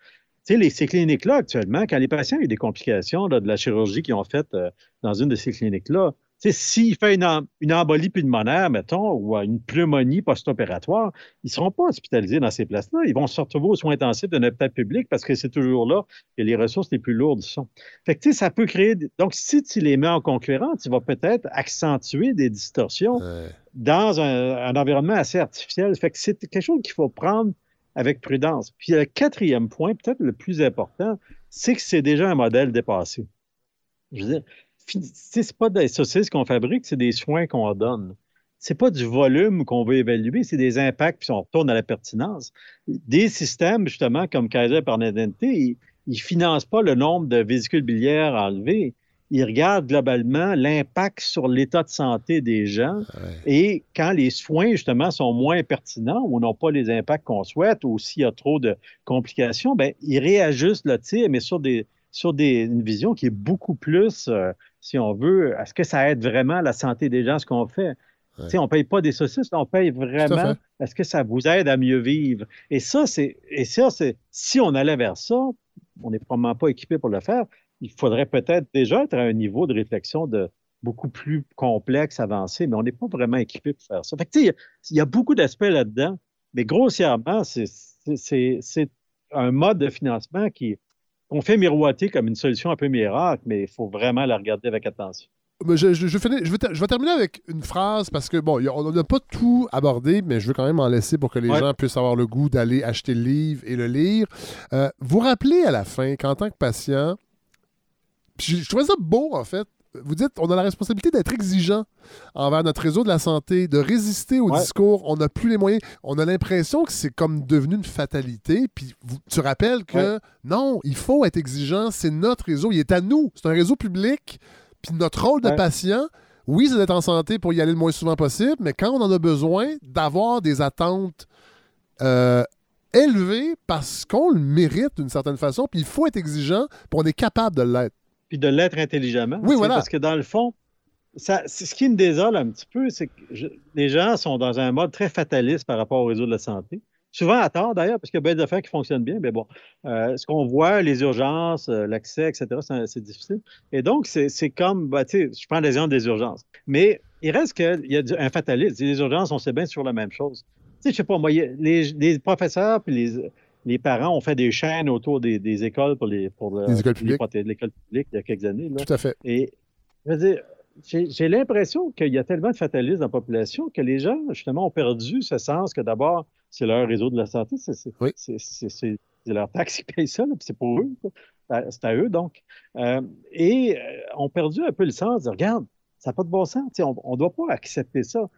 Tu sais, les, ces cliniques-là, actuellement, quand les patients ont des complications là, de la chirurgie qu'ils ont faite euh, dans une de ces cliniques-là, s'il fait une, em- une embolie pulmonaire, mettons, ou euh, une pneumonie post-opératoire, ils ne seront pas hospitalisés dans ces places-là. Ils vont se retrouver aux soins intensifs d'un hôpital public parce que c'est toujours là que les ressources les plus lourdes sont. Fait que, ça peut créer. des- Donc, si tu les mets en concurrence, tu vas peut-être accentuer des distorsions Ouais. dans un, un environnement assez artificiel. Fait que c'est quelque chose qu'il faut prendre avec prudence. Puis le quatrième point, peut-être le plus important, c'est que c'est déjà un modèle dépassé. Je veux dire, c'est pas des saucisses qu'on fabrique, c'est des soins qu'on donne. C'est pas du volume qu'on veut évaluer, c'est des impacts, puis on retourne à la pertinence. Des systèmes, justement, comme Kaiser Permanente, ils ne financent pas le nombre de vésicules biliaires enlevés. Ils regardent globalement l'impact sur l'état de santé des gens. Ouais. Et quand les soins, justement, sont moins pertinents ou n'ont pas les impacts qu'on souhaite, ou s'il y a trop de complications, ben, ils réajustent le tir, mais sur, des, sur des, une vision qui est beaucoup plus, euh, si on veut, est-ce que ça aide vraiment la santé des gens, ce qu'on fait? Ouais. On ne paye pas des saucisses, on paye vraiment, est-ce que ça vous aide à mieux vivre? Et ça, c'est, et ça, c'est, si on allait vers ça, on n'est probablement pas équipé pour le faire, il faudrait peut-être déjà être à un niveau de réflexion de, beaucoup plus complexe, avancé, mais on n'est pas vraiment équipé pour faire ça. Fait que, il y a beaucoup d'aspects là-dedans, mais grossièrement, c'est un mode de financement qui qu'on fait miroiter comme une solution un peu miracle, mais il faut vraiment la regarder avec attention. Mais Je, je- je finis- je vais, je vais terminer avec une phrase parce que, bon, on n'a pas tout abordé, mais je veux quand même en laisser pour que les Ouais. gens puissent avoir le goût d'aller acheter le livre et le lire. Euh, vous rappelez à la fin qu'en tant que patient, je trouvais ça beau, en fait. Vous dites, on a la responsabilité d'être exigeant envers notre réseau de la santé, de résister au Ouais. discours. On n'a plus les moyens. On a l'impression que c'est comme devenu une fatalité. Puis vous- tu rappelles que Ouais. non, il faut être exigeant. C'est notre réseau. Il est à nous. C'est un réseau public. Puis notre rôle de Ouais. patient, oui, c'est d'être en santé pour y aller le moins souvent possible, mais quand on en a besoin, d'avoir des attentes euh, élevées parce qu'on le mérite d'une certaine façon, puis il faut être exigeant, puis on est capable de l'être. Puis de l'être intelligemment. Oui, voilà. Parce que dans le fond, ça, ce qui me désole un petit peu, c'est que je- les gens sont dans un mode très fataliste par rapport au réseau de la santé. Souvent à tort d'ailleurs, parce qu'il y a bien d'affaires qui fonctionnent bien, mais bon, euh, ce qu'on voit, les urgences, euh, l'accès, etc., c'est, c'est difficile. Et donc, c'est, c'est comme, bah, tu sais, je prends l'exemple des urgences. Mais il reste qu'il y a un fatalisme. Les urgences, on sait bien sur la même chose. Tu sais, je sais pas, moi, les, les professeurs puis les, les parents ont fait des chaînes autour des, des écoles pour les, pour le- Les écoles les publiques. l'école publique il y a quelques années. là. Tout à fait. Et je veux dire, j'ai l'impression qu'il y a tellement de fatalisme dans la population que les gens, justement, ont perdu ce sens que d'abord, c'est leur réseau de la santé, c'est Oui. leur taxe qui paye ça, là, puis c'est pour eux. Euh, C'est à eux, donc. Euh, et euh, ont perdu un peu le sens de, regarde, ça n'a pas de bon sens, on ne doit pas accepter ça.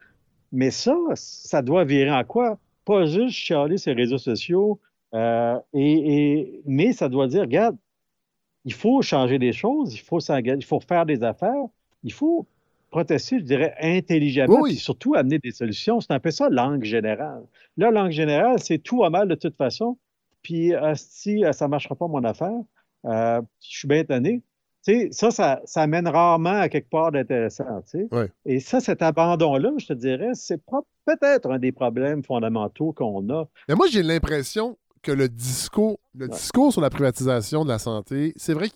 Mais ça, ça doit virer en quoi? Pas juste chialer ces réseaux sociaux, euh, et, et- mais ça doit dire, regarde, il faut changer des choses, il faut s'engager, il faut faire des affaires, il faut protester, je dirais, intelligemment, Oui, oui. puis surtout amener des solutions. C'est un peu ça, langue générale. Là, langue générale, c'est tout à mal de toute façon. Puis, euh, si euh, ça ne marchera pas, mon affaire, euh, je suis bien étonné. Ça, ça, ça amène rarement à quelque part d'intéressant. Ouais. Et ça, cet abandon-là, je te dirais, c'est peut-être un des problèmes fondamentaux qu'on a. Mais moi, j'ai l'impression que le discours, le discours sur la privatisation de la santé, c'est vrai que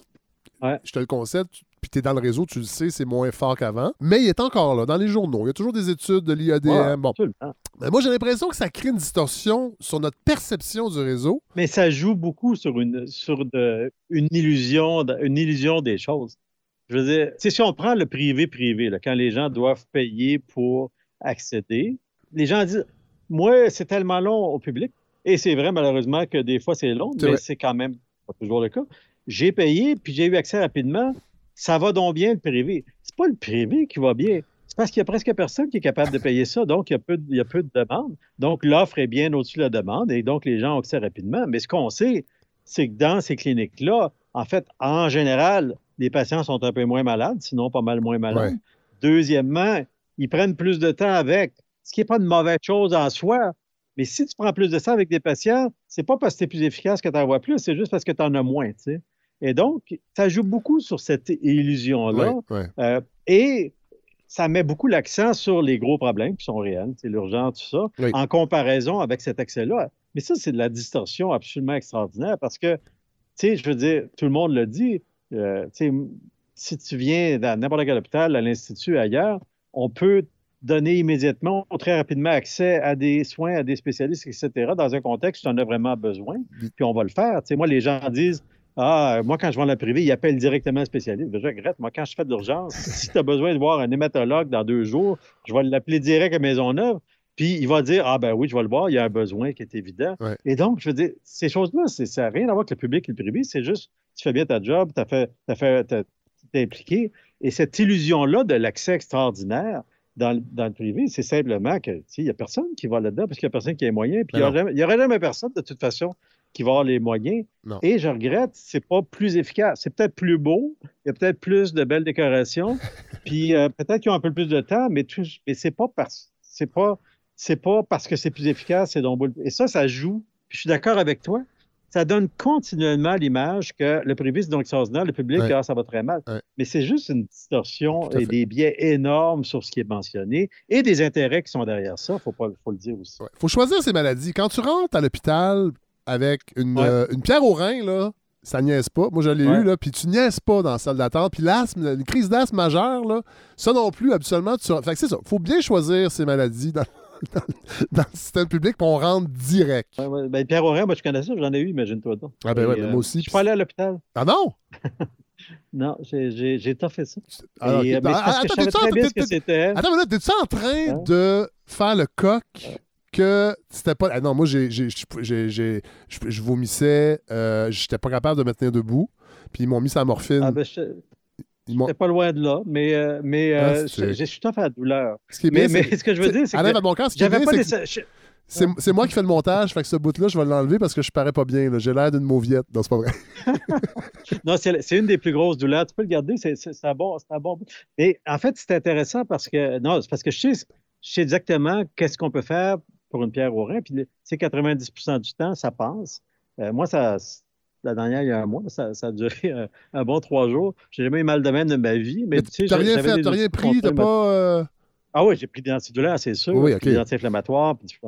je te le concède, puis tu es dans le réseau, tu le sais, c'est moins fort qu'avant, mais il est encore là, dans les journaux. Il y a toujours des études de l'IADM. Ouais, bon. absolument. Mais moi, j'ai l'impression que ça crée une distorsion sur notre perception du réseau. Mais ça joue beaucoup sur une, sur de- une, illusion, une illusion des choses. Je veux dire, si on prend le privé-privé, quand les gens doivent payer pour accéder, les gens disent Moi, c'est tellement long au public. Et c'est vrai, malheureusement, que des fois, c'est long, mais c'est quand même pas toujours le cas. J'ai payé, puis j'ai eu accès rapidement. Ça va donc bien, le privé. C'est pas le privé qui va bien. C'est parce qu'il y a presque personne qui est capable de payer ça, donc il y a peu de, il y a peu de demandes. Donc l'offre est bien au-dessus de la demande et donc les gens ont accès rapidement. Mais ce qu'on sait, c'est que dans ces cliniques-là, en fait, en général, les patients sont un peu moins malades, sinon pas mal moins malades. Ouais. Deuxièmement, ils prennent plus de temps avec, ce qui n'est pas une mauvaise chose en soi. Mais si tu prends plus de temps avec des patients, c'est pas parce que tu es plus efficace que tu en vois plus, c'est juste parce que tu en as moins. tu sais. Et donc, ça joue beaucoup sur cette illusion-là. Euh, et ça met beaucoup l'accent sur les gros problèmes qui sont réels, c'est l'urgence, tout ça, Oui. en comparaison avec cet accès-là. Mais ça, c'est de la distorsion absolument extraordinaire parce que, tu sais, je veux dire, tout le monde le dit, euh, tu sais, si tu viens dans n'importe quel hôpital, à l'Institut, ailleurs, on peut donner immédiatement, très rapidement accès à des soins, à des spécialistes, etc., dans un contexte où tu en as vraiment besoin, puis on va le faire. Tu sais, moi, les gens disent, ah, moi, quand je vais en la privée, ils appellent directement un spécialiste. Déjà, Grette, moi, quand je fais de l'urgence, <laughs> si tu as besoin de voir un hématologue dans deux jours, je vais l'appeler direct à Maisonneuve, puis il va dire, ah ben oui, je vais le voir, il y a un besoin qui est évident. Ouais. Et donc, je veux dire, ces choses-là, ça n'a rien à voir avec le public et le privé, c'est juste, tu fais bien ta job, tu fait, t'as fait, t'as- t'es impliqué. Et cette illusion-là de l'accès extraordinaire dans, le- dans le privé, c'est simplement que, il n'y a personne qui va là-dedans parce qu'il n'y a personne qui a les moyens. Puis il n'y aura, jamais- personne, de toute façon, qui va avoir les moyens. Non. Et je regrette, c'est pas plus efficace. C'est peut-être plus beau, il y a peut-être plus de belles décorations, <laughs> puis euh, peut-être qu'ils ont un peu plus de temps, mais, tout, mais c'est pas parce c'est pas c'est pas parce que c'est plus efficace, c'est donc. Et ça, ça joue. Puis je suis d'accord avec toi. Ça donne continuellement l'image que le privé, c'est donc extraordinaire, le public, Ouais. ah, ça va très mal. Ouais. Mais c'est juste une distorsion et fait. des biais énormes sur ce qui est mentionné et des intérêts qui sont derrière ça, il faut, pas- faut le dire aussi. Ouais. faut choisir ses maladies. Quand tu rentres à l'hôpital avec une, euh, une pierre au rein, là, ça niaise pas. Moi, je l'ai Ouais. eu, là, puis tu niaises pas dans la salle d'attente. Puis l'asthme, une crise d'asthme majeure, là, ça non plus, habituellement, tu... Fait que c'est ça. faut bien choisir ces maladies dans, <laughs> dans- dans le système public, puis on rentre direct. Ouais, ouais. Ben, Pierre Aurin, moi, je connais ça, j'en ai eu, imagine-toi donc. Ah ben mais euh, moi aussi. Je suis pas allé à l'hôpital. Ah non? <laughs> Non, j'ai- j'ai toffé ça. Ah, Et, ok. euh, mais Ah, que attends, je savais c'était. Mais t'es-tu en train Hein? de faire le coq que c'était pas. Ah non, moi, j'ai, j'ai, j'ai- j'ai- je, je vomissais, euh, j'étais pas capable de me tenir debout, puis ils m'ont mis sa morphine. Ah, ben, je N'étais pas loin de là, mais, euh, mais Ah, euh, c'est- je je suis tough à la douleur. Ce qui est bien, mais, c'est- mais ce que je veux c'est- dire, c'est que ce j'avais bien, pas c'est des... C'est, c'est moi qui fais le montage, fait que ce bout-là, je vais l'enlever parce que je parais pas bien. J'ai l'air d'une mauviette. Non, c'est pas vrai. <laughs> Non, c'est c'est une des plus grosses douleurs. Tu peux le garder, c'est c'est- c'est un bon, c'est un bon. bout. Mais en fait, c'est intéressant parce que non, c'est parce que je sais, je sais exactement qu'est-ce qu'on peut faire pour une pierre au rein. Puis, tu sais, 90% du temps, ça passe. Euh, moi, ça, la dernière, il y a un mois, ça, ça a duré un, un bon trois jours. J'ai jamais eu mal de même de ma vie. Mais, Mais tu t'as rien fait, t'as rien pris, t'as contre- pas. euh, Ah oui, j'ai pris des antidouleurs, c'est sûr. Oui, ok. Puis des anti-inflammatoires, puis du.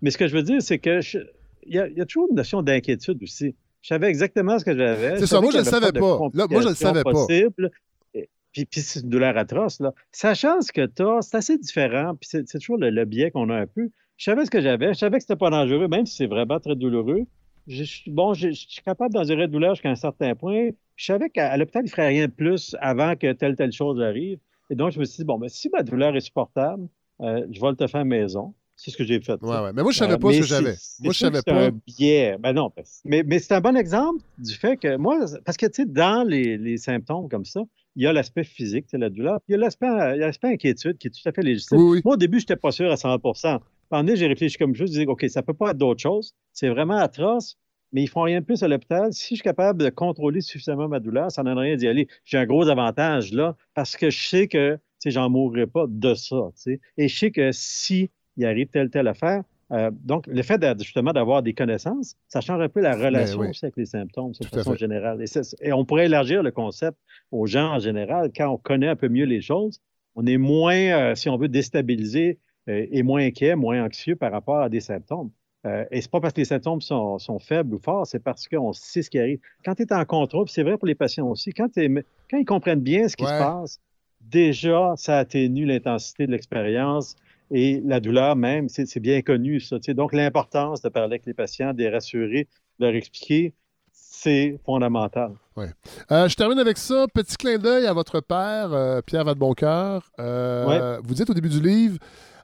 Mais ce que je veux dire, c'est que je- il y, a, il y a toujours une notion d'inquiétude aussi. Je savais exactement ce que j'avais. C'est ça, moi, je qu'il le savais pas. Là, moi, je le complications savais pas. possibles. Et- Puis, puis c'est une douleur atroce. Là. Sachant ce que tu as, c'est assez différent. Puis c'est c'est toujours le, le biais qu'on a un peu. Je savais ce que j'avais. Je savais que c'était pas dangereux, même si c'est vraiment très douloureux. Je, bon, je, je suis capable d'endurer la douleur jusqu'à un certain point. Je savais qu'à l'hôpital, il ne ferait rien de plus avant que telle, telle chose arrive. Et donc, je me suis dit, bon, ben, si ma douleur est supportable, euh, je vais le te faire à la maison. C'est ce que j'ai fait. Ouais, ouais. Mais moi, je savais Euh, pas ce que c'est- j'avais. c'est Moi, je savais c'est pas. un biais. Ben non, mais, mais c'est un bon exemple du fait que moi, parce que tu sais, dans les, les symptômes comme ça, il y a l'aspect physique, la douleur, puis il y a l'aspect il y a l'aspect inquiétude qui est tout à fait légitime. Oui, oui. Moi, au début, je n'étais pas sûr à 100 Donné, j'ai réfléchi comme je disais, OK, ça peut pas être d'autre chose. C'est vraiment atroce, mais ils font rien de plus à l'hôpital. Si je suis capable de contrôler suffisamment ma douleur, ça n'en a rien d'y aller. J'ai un gros avantage là, parce que je sais que j'en mourrai pas de ça. Et je sais que si il arrive telle, telle affaire, euh, donc, le fait justement d'avoir des connaissances, ça change un peu la relation oui. aussi avec les symptômes, de façon fait. générale. Et on pourrait élargir le concept aux gens en général. Quand on connaît un peu mieux les choses, on est moins, euh, si on veut, déstabilisé euh, et moins inquiet, moins anxieux par rapport à des symptômes. Euh, et c'est pas parce que les symptômes sont, sont faibles ou forts, c'est parce qu'on sait ce qui arrive. Quand tu es en contrôle, c'est vrai pour les patients aussi, quand, ils comprennent bien ce qui Ouais. se passe, déjà, ça atténue l'intensité de l'expérience et la douleur même, c'est bien connu, ça. Donc, l'importance de parler avec les patients, de les rassurer, de leur expliquer, c'est fondamental. Euh, je termine avec ça. Petit clin d'œil à votre père, euh, Pierre Vadeboncoeur. Euh, Vous dites au début du livre,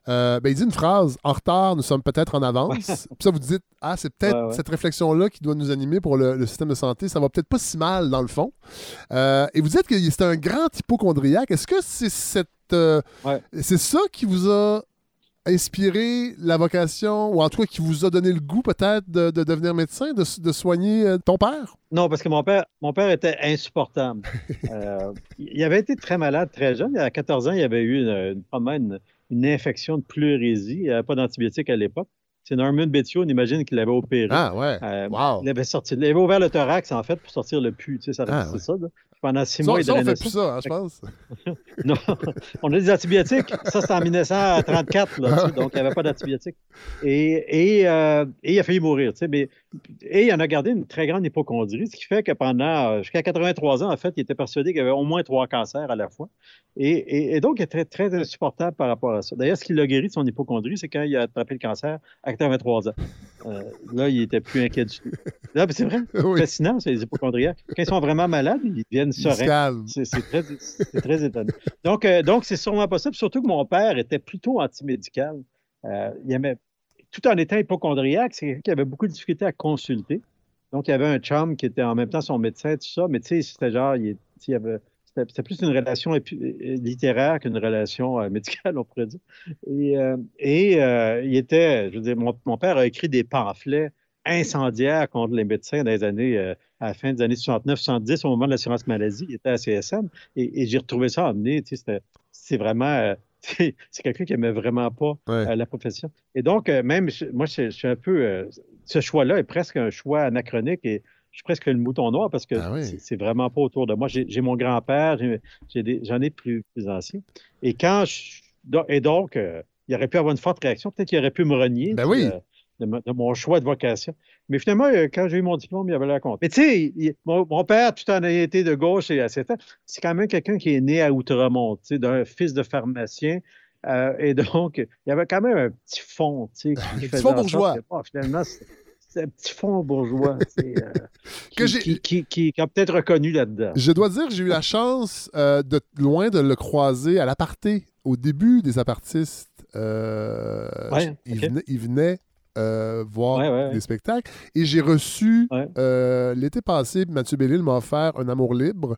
euh, ben, il dit une phrase En retard, nous sommes peut-être en avance. <laughs> Puis ça, vous dites Ah, c'est peut-être Ouais, ouais. cette réflexion-là qui doit nous animer pour le, le système de santé. Ça va peut-être pas si mal dans le fond. Euh, et vous dites que c'est un grand hypochondriaque. Est-ce que c'est cette. euh. C'est ça qui vous a inspiré la vocation, ou en tout cas qui vous a donné le goût peut-être de, de devenir médecin, de, de soigner ton père? Non, parce que mon père, mon père était insupportable. <laughs> Euh, il avait été très malade très jeune. À 14 ans, il avait eu une, une- une, infection de pleurésie. Il n'y avait pas d'antibiotiques à l'époque. C'est Norman Betio, on imagine qu'il l'avait opéré. Ah, ouais. Euh, Wow. Il avait sorti, il avait ouvert le thorax, en fait, pour sortir le pus. Tu sais, ça, Ah, ouais. ça, là. Pendant six Ça, mois, ça, on fait plus ça, hein, je pense. <laughs> non, on a des antibiotiques. Ça, c'est en 1934, là, donc il n'y avait pas d'antibiotiques. Et, et, euh, et il a failli mourir. Mais, et il en a gardé une très grande hypochondrie, ce qui fait que pendant, euh, jusqu'à 83 ans, en fait, il était persuadé qu'il y avait au moins trois cancers à la fois. Et, et- donc, il était très, très insupportable par rapport à ça. D'ailleurs, ce qui l'a guéri de son hypochondrie, c'est quand il a attrapé le cancer à 83 ans. Euh, là, il était plus inquiet du tout. C'est vrai, <laughs> Oui. fascinant, c'est les hypochondriaques. Quand ils sont vraiment malades, ils deviennent Calme. C'est très, étonnant. Donc, euh, donc c'est sûrement possible, surtout que mon père était plutôt antimédical. Euh, il aimait, tout en étant hypochondriaque, c'est quelqu'un qui avait beaucoup de difficultés à consulter. Donc, il y avait un chum qui était en même temps son médecin, tout ça, mais tu sais, c'était genre, il, il avait, c'était plus une relation euh, littéraire qu'une relation euh, médicale, on pourrait dire. Et, euh, et euh, il était, je veux dire, mon, mon père a écrit des pamphlets incendiaires contre les médecins dans les années, euh, à la fin des années 69-70, au moment de l'assurance maladie, il était à CSM, et, et j'ai retrouvé ça c'était- c'est vraiment, euh, <laughs> c'est quelqu'un qui aimait vraiment pas Ouais. euh, la profession. Et donc, même, moi, je, suis un peu, ce choix-là est presque un choix anachronique et je suis presque le mouton noir parce que Ah oui. c'est- vraiment pas autour de moi. J'ai mon grand-père, j'en ai plus, plus anciens. Et quand je, et donc, il aurait pu avoir une forte réaction. Peut-être qu'il aurait pu me renier. Ben oui. De, mo- de mon choix de vocation. Mais finalement, euh, quand j'ai eu mon diplôme, il avait la compte. Mais tu sais, mon, mon père, tout en ayant été de gauche et à 7 ans, c'est quand même quelqu'un qui est né à Outremont, tu sais, d'un fils de pharmacien. Euh, et donc, il y avait quand même un petit fond, tu sais, qui faisait fond bourgeois. que, finalement, c'est un petit fond bourgeois, euh, <laughs> qui, qui, qui- qui- qui a peut-être reconnu là-dedans. Je dois dire que j'ai eu la chance euh, de loin de le croiser à l'aparté, au début des apartistes. Euh, Ouais, il, ok. venait, il venait, euh, voir Ouais, ouais, ouais. des spectacles. Et j'ai reçu, euh, l'été passé, Mathieu Bellil m'a offert Un amour libre,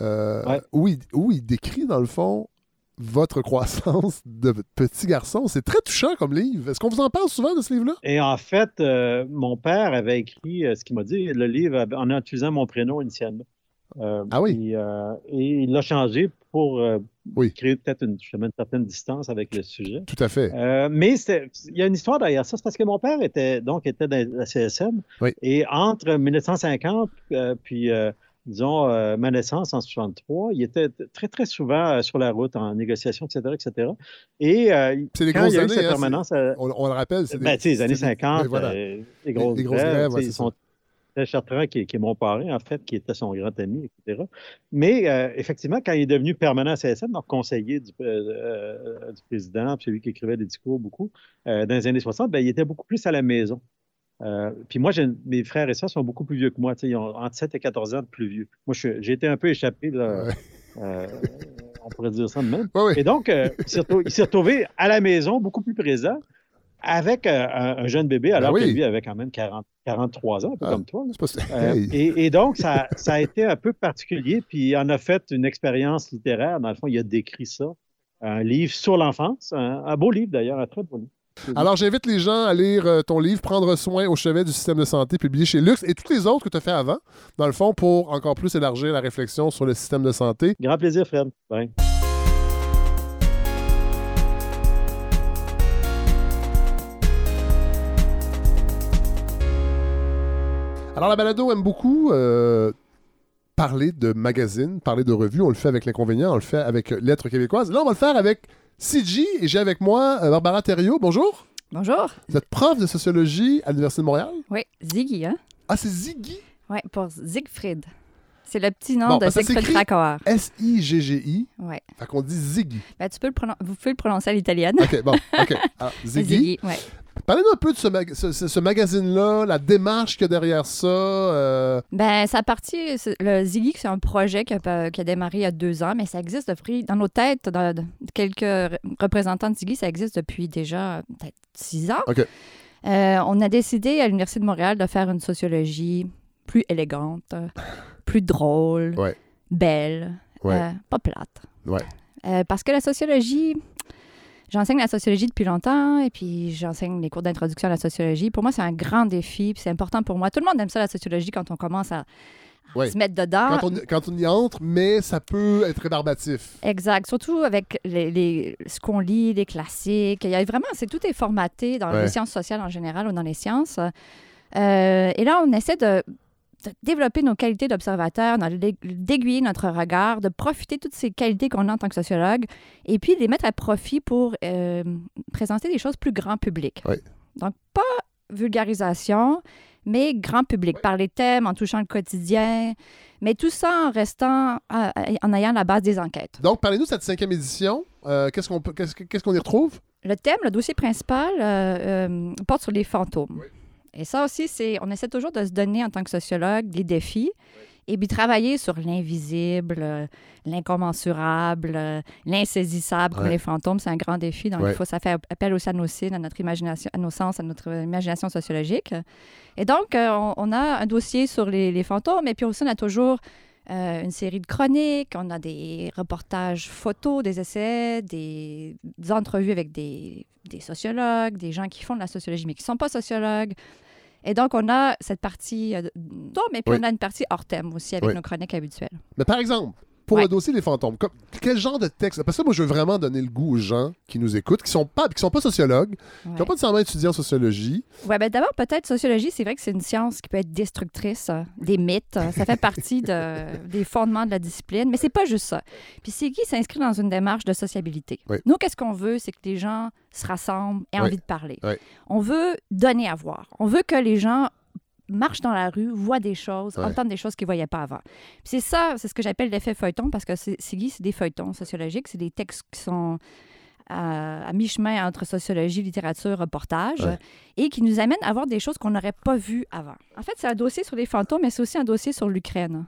euh, où, il, où il décrit, dans le fond, votre croissance de petit garçon. C'est très touchant comme livre. Est-ce qu'on vous en parle souvent de ce livre-là? Et en fait, mon père avait écrit ce qu'il m'a dit, le livre en utilisant mon prénom initialement. Euh, Ah oui. Et, euh, et il l'a changé pour euh, Oui. créer peut-être une, certaine distance avec le sujet. Tout à fait. Mais il y a une histoire derrière ça. C'est parce que mon père était donc était dans la CSM. Oui. Et entre 1950 euh, puis disons ma naissance en 63, il était très très souvent sur la route en négociation, etc., etc. Et C'est des grosses années. cette hein, euh, on, on le rappelle. c'est des- ben, sais, les années c'est des- 50, oui, voilà. les grosses les grosses grèves, ouais, c'est ils sont Chartrand, qui, est- qui est mon parrain, en fait, qui était son grand ami, etc. Mais euh, effectivement, quand il est devenu permanent à CSM, donc conseiller du, euh, euh, du président, puis celui qui écrivait des discours beaucoup, euh, dans les années 60, ben, il était beaucoup plus à la maison. Puis moi, mes frères et sœurs sont beaucoup plus vieux que moi. Ils ont entre 7 et 14 ans de plus vieux. Moi, j'ai été un peu échappé, là, Ouais. on pourrait dire ça de même. Ouais, ouais. Et donc, il s'est retrouvé à la maison, beaucoup plus présent, avec euh, un, un jeune bébé, alors Ben oui. que lui avait quand même 40, 43 ans, un peu Ah, comme toi. Euh, Hey. et, et donc, ça, ça a été un peu particulier, puis il en a fait une expérience littéraire. Dans le fond, il a décrit ça. Un livre sur l'enfance, un, un beau livre d'ailleurs, un très beau livre. Alors, j'invite les gens à lire euh, ton livre Prendre soin au chevet du système de santé, publié chez Lux, et tous les autres que tu as fait avant, dans le fond, pour encore plus élargir la réflexion sur le système de santé. Grand plaisir, Fred. Alors, la balado aime beaucoup euh, parler de magazines, parler de revues. On le fait avec l'inconvénient, on le fait avec Lettres québécoises. Là, on va le faire avec CG, et j'ai avec moi euh, Barbara Thériault. Bonjour. Bonjour. Vous êtes prof de sociologie à l'Université de Montréal? Oui, Ziggy, hein? Ah, c'est Ziggy? Oui, pour Siegfried. C'est le petit nom Bon, de ben, Siegfried Krakauer. S-I-G-G-I. Oui. Fait qu'on dit Ziggy. Ben, tu peux le Vous pouvez le prononcer à l'italienne. OK, bon, OK. <laughs> Alors, Ziggy. ouais. Parlez-nous un peu de ce, mag- ce- ce- ce magazine-là, la démarche qu'il y a derrière ça. euh, Ben, ça a parti. Le Ziggy, c'est un projet qui a, pas- qui a démarré il y a deux ans, mais ça existe depuis, dans nos têtes, dans, quelques re- représentants de Ziggy, ça existe depuis déjà peut-être six ans. OK. Euh, on a décidé à l'Université de Montréal de faire une sociologie plus élégante, <laughs> plus drôle, Ouais. belle, Ouais. euh, pas plate. Ouais. Euh, parce que la sociologie, j'enseigne la sociologie depuis longtemps et puis j'enseigne les cours d'introduction à la sociologie. Pour moi, c'est un grand défi, puis c'est important pour moi. Tout le monde aime ça, la sociologie, quand on commence à, Ouais. se mettre dedans. quand, on, quand on y entre, mais ça peut être rébarbatif. Exact. Surtout avec les, les- ce qu'on lit, les classiques. Il y a vraiment, c'est tout est formaté dans Ouais. les sciences sociales en général ou dans les sciences. Euh, et là, on essaie de, de développer nos qualités d'observateur, d'aiguiller notre regard, de profiter de toutes ces qualités qu'on a en tant que sociologue, et puis de les mettre à profit pour euh, présenter des choses plus grand public. Donc, pas vulgarisation, mais grand public, par les thèmes, en touchant le quotidien, mais tout ça en restant, euh, en ayant la base des enquêtes. Donc, parlez-nous de cette cinquième édition. Euh, qu'est-ce qu'on y retrouve? Le thème, le dossier principal, euh, euh, porte sur les fantômes. Et ça aussi, c'est, on essaie toujours de se donner en tant que sociologue des défis et puis travailler sur l'invisible, euh, l'incommensurable, euh, l'insaisissable comme Ouais. les fantômes. C'est un grand défi. Donc, Ouais. il faut, ça fait appel aussi à nos cils, à notre imagination, à nos sens, à notre imagination sociologique. Et donc, euh, on, on a un dossier sur les, les fantômes et puis aussi, on a toujours une série de chroniques, on a des reportages photos, des essais, des, des entrevues avec des, des sociologues, des gens qui font de la sociologie mais qui ne sont pas sociologues. Et donc, on a cette partie euh, d'hommes, et puis Oui. on a une partie hors thème aussi avec Oui. nos chroniques habituelles. Mais par exemple, pour Ouais. le dossier des fantômes, comme- quel genre de texte? Parce que moi, je veux vraiment donner le goût aux gens qui nous écoutent, qui sont pas, qui sont pas sociologues, qui n'ont pas nécessairement étudié en sociologie. Ouais, ben d'abord, peut-être, sociologie, c'est vrai que c'est une science qui peut être destructrice euh, des mythes. euh, Ça fait partie de- <laughs> des fondements de la discipline, mais c'est pas juste ça. Puis Sigui s'inscrit dans une démarche de sociabilité? Nous, qu'est-ce qu'on veut? C'est que les gens se rassemblent et aient envie de parler. On veut donner à voir. On veut que les gens marchent dans la rue, voient des choses, Ouais. entendent des choses qu'ils ne voyaient pas avant. C'est ça, c'est ce que j'appelle l'effet feuilleton, parce que c'est- Sigui, c'est des feuilletons sociologiques, c'est des textes qui sont à, à mi-chemin entre sociologie, littérature, reportage, Ouais. et qui nous amènent à voir des choses qu'on n'aurait pas vues avant. En fait, c'est un dossier sur les fantômes, mais c'est aussi un dossier sur l'Ukraine.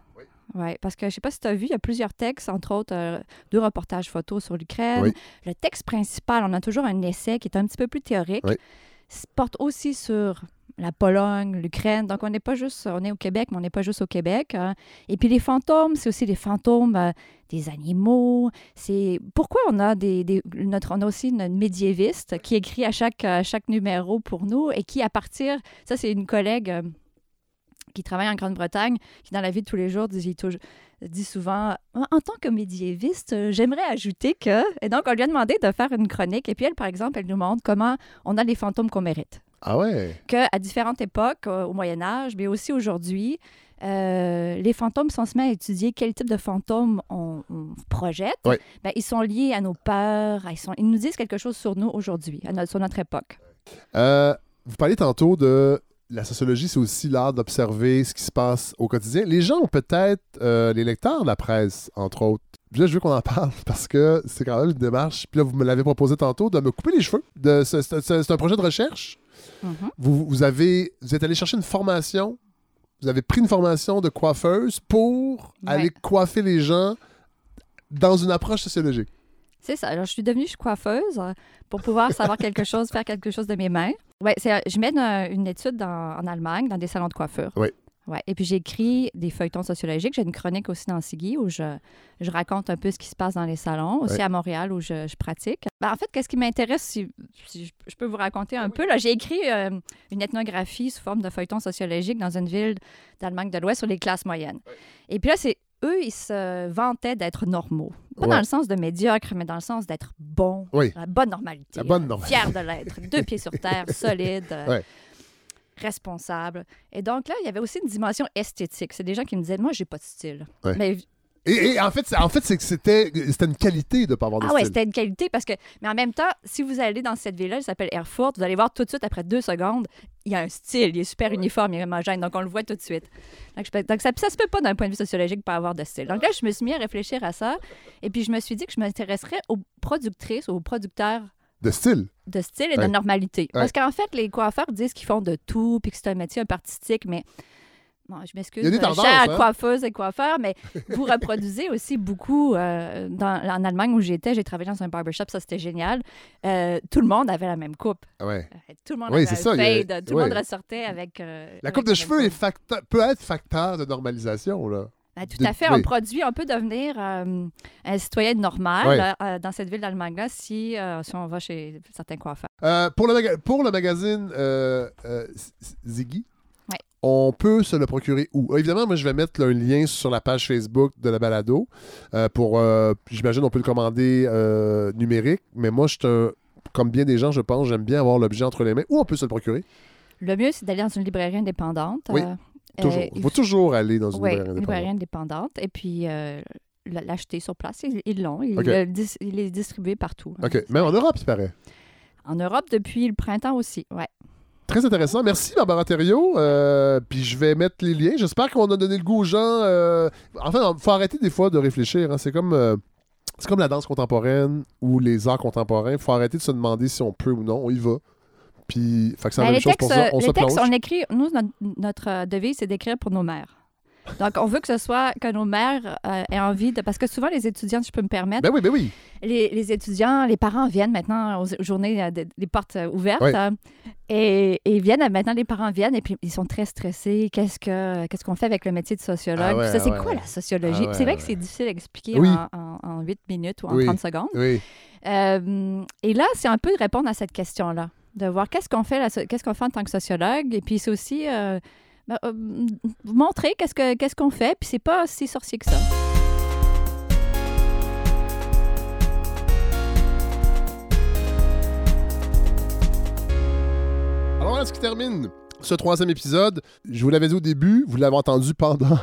Oui. parce que je ne sais pas si tu as vu, il y a plusieurs textes, entre autres euh, deux reportages photos sur l'Ukraine. Oui. Le texte principal, on a toujours un essai qui est un petit peu plus théorique, Oui. porte aussi sur la Pologne, l'Ukraine. Donc, on n'est pas juste, on est au Québec, mais on n'est pas juste au Québec. hein. Et puis, les fantômes, c'est aussi les fantômes euh, des animaux. C'est pourquoi on a des, notre, on a aussi notre médiéviste qui écrit à chaque, chaque numéro pour nous et qui, à partir, ça, c'est une collègue euh, qui travaille en Grande-Bretagne, qui, dans la vie de tous les jours, dit, dit souvent En tant que médiéviste, euh, j'aimerais ajouter que. Et donc, on lui a demandé de faire une chronique. Et puis, elle, par exemple, elle nous montre comment on a les fantômes qu'on mérite Ah ouais? qu'à différentes époques, euh, au Moyen Âge, mais aussi aujourd'hui, euh, les fantômes, si on se met à étudier quel type de fantômes on, on projette, ben, ils sont liés à nos peurs, ils, sont, ils nous disent quelque chose sur nous aujourd'hui, sur notre époque. Euh, vous parliez tantôt de la sociologie, c'est aussi l'art d'observer ce qui se passe au quotidien. Les gens ont peut-être, euh, les lecteurs de la presse, entre autres, là, je veux qu'on en parle <laughs> parce que c'est quand même une démarche. Puis là, vous me l'avez proposé tantôt de me couper les cheveux. De, c'est, c'est- c'est- c'est un projet de recherche. Mhm. Vous, vous avez, vous êtes allé chercher une formation. Vous avez pris une formation de coiffeuse pour Ouais. aller coiffer les gens dans une approche sociologique. C'est ça. Alors, je suis devenue coiffeuse euh, pour pouvoir savoir quelque chose, faire quelque chose de mes mains. Ouais, c'est, euh, je mène euh, une étude dans- en Allemagne, dans des salons de coiffure. Oui. Ouais. Et puis, j'écris des feuilletons sociologiques. J'ai une chronique aussi dans Sigui où je, je raconte un peu ce qui se passe dans les salons, aussi Ouais. à Montréal où je, je pratique. Ben, en fait, qu'est-ce qui m'intéresse, si, si je, je peux vous raconter un peu, là, j'ai écrit euh, une ethnographie sous forme de feuilleton sociologique dans une ville d'Allemagne de l'Ouest sur les classes moyennes. Et puis là, c'est eux, ils se vantaient d'être normaux. Pas Ouais. dans le sens de médiocre, mais dans le sens d'être. Oui. La bonne normalité. La bonne euh, normalité. Fier de l'être. Deux pieds sur terre, <laughs> solide. euh, Ouais. Responsable. Et donc là, il y avait aussi une dimension esthétique. C'est des gens qui me disaient, moi, j'ai pas de style. Ouais. Mais Et, et en fait, en fait, c'est que c'était, c'était une qualité de ne pas avoir de ah ouais, style. c'était une qualité parce que, mais en même temps, si vous allez dans cette ville-là, elle s'appelle Erfurt, vous allez voir tout de suite après deux secondes, il y a un style, il est super uniforme, il est homogène, donc on le voit tout de suite. Donc, je donc ça, ça se peut pas d'un point de vue sociologique pas avoir de style. Donc là, je me suis mis à réfléchir à ça, et puis je me suis dit que je m'intéresserais aux productrices, aux producteurs De style. de style et Ouais. de normalité. Ouais. Parce qu'en fait, les coiffeurs disent qu'ils font de tout, puis que c'est un métier un peu artistique, mais bon, je m'excuse, Il y a des euh, tendances, hein? coiffeuses et coiffeurs, mais vous reproduisez <laughs> aussi beaucoup. euh, dans, en Allemagne où j'étais, j'ai travaillé dans un barbershop, ça c'était génial. Euh, tout le monde avait la même coupe. Ouais. Euh, Tout le monde avait un ça, a- fade, tout ouais. le monde ressortait avec... La avec coupe de cheveux même est facteur- peut être facteur de normalisation. Là. Ben, tout à fait. oui. On produit, on peut devenir euh, un citoyen normal euh, dans cette ville d'Allemagne-là si, euh, si on va chez certains coiffeurs. Pour, le pour le magazine Ziggy, on peut se le procurer où? Euh, Évidemment, moi, je vais mettre un lien sur la page Facebook de la balado. pour, J'imagine on peut le commander numérique, mais moi, je suis un- comme bien des gens, je pense, j'aime bien avoir l'objet entre les mains. Où on peut se le procurer? Le mieux, c'est d'aller dans une librairie indépendante. Oui, Euh, Toujours. euh, Il faut toujours aller dans une Oui, librairie une librairie indépendante. indépendante. Et puis, euh, l'acheter sur place. Ils l'ont. Ils dis- il est distribué partout. OK. Même en Europe, il paraît. En Europe, depuis le printemps aussi. Ouais. Très intéressant. Merci, Barbara Thériault. Euh, puis je vais mettre les liens. J'espère qu'on a donné le goût aux gens. euh, Enfin, il faut arrêter des fois de réfléchir. hein. C'est comme, euh, c'est comme la danse contemporaine ou les arts contemporains. Il faut arrêter de se demander si on peut ou non. On y va. Puis, fait que c'est la Ben, même les chose textes, pour ça. On les se textes, plonge. on écrit. Nous, notre, notre, euh, devise, c'est d'écrire pour nos mères. Donc, on veut que ce soit que nos mères euh, aient envie de. Parce que souvent, les étudiants, si je peux me permettre, Ben oui, ben oui. les, les étudiants, les parents viennent maintenant aux journées, euh, de- les portes euh, ouvertes. Euh, et, viennent, euh, maintenant les parents viennent et puis ils sont très stressés. Qu'est-ce que qu'est-ce qu'on fait avec le métier de sociologue? Ah ouais, Puis ça, c'est ouais, quoi la sociologie? Ah c'est vrai que c'est difficile à expliquer Oui. en, en, en 8 minutes ou en Oui. 30 secondes. Oui. Euh, et là, c'est un peu de répondre à cette question-là, de voir qu'est-ce qu'on fait, fait en tant que sociologue. Et puis c'est aussi euh, ben, euh, montrer qu'est-ce qu'on fait. Puis c'est pas si sorcier que ça. Alors voilà ce qui termine ce troisième épisode? Je vous l'avais dit au début, vous l'avez entendu pendant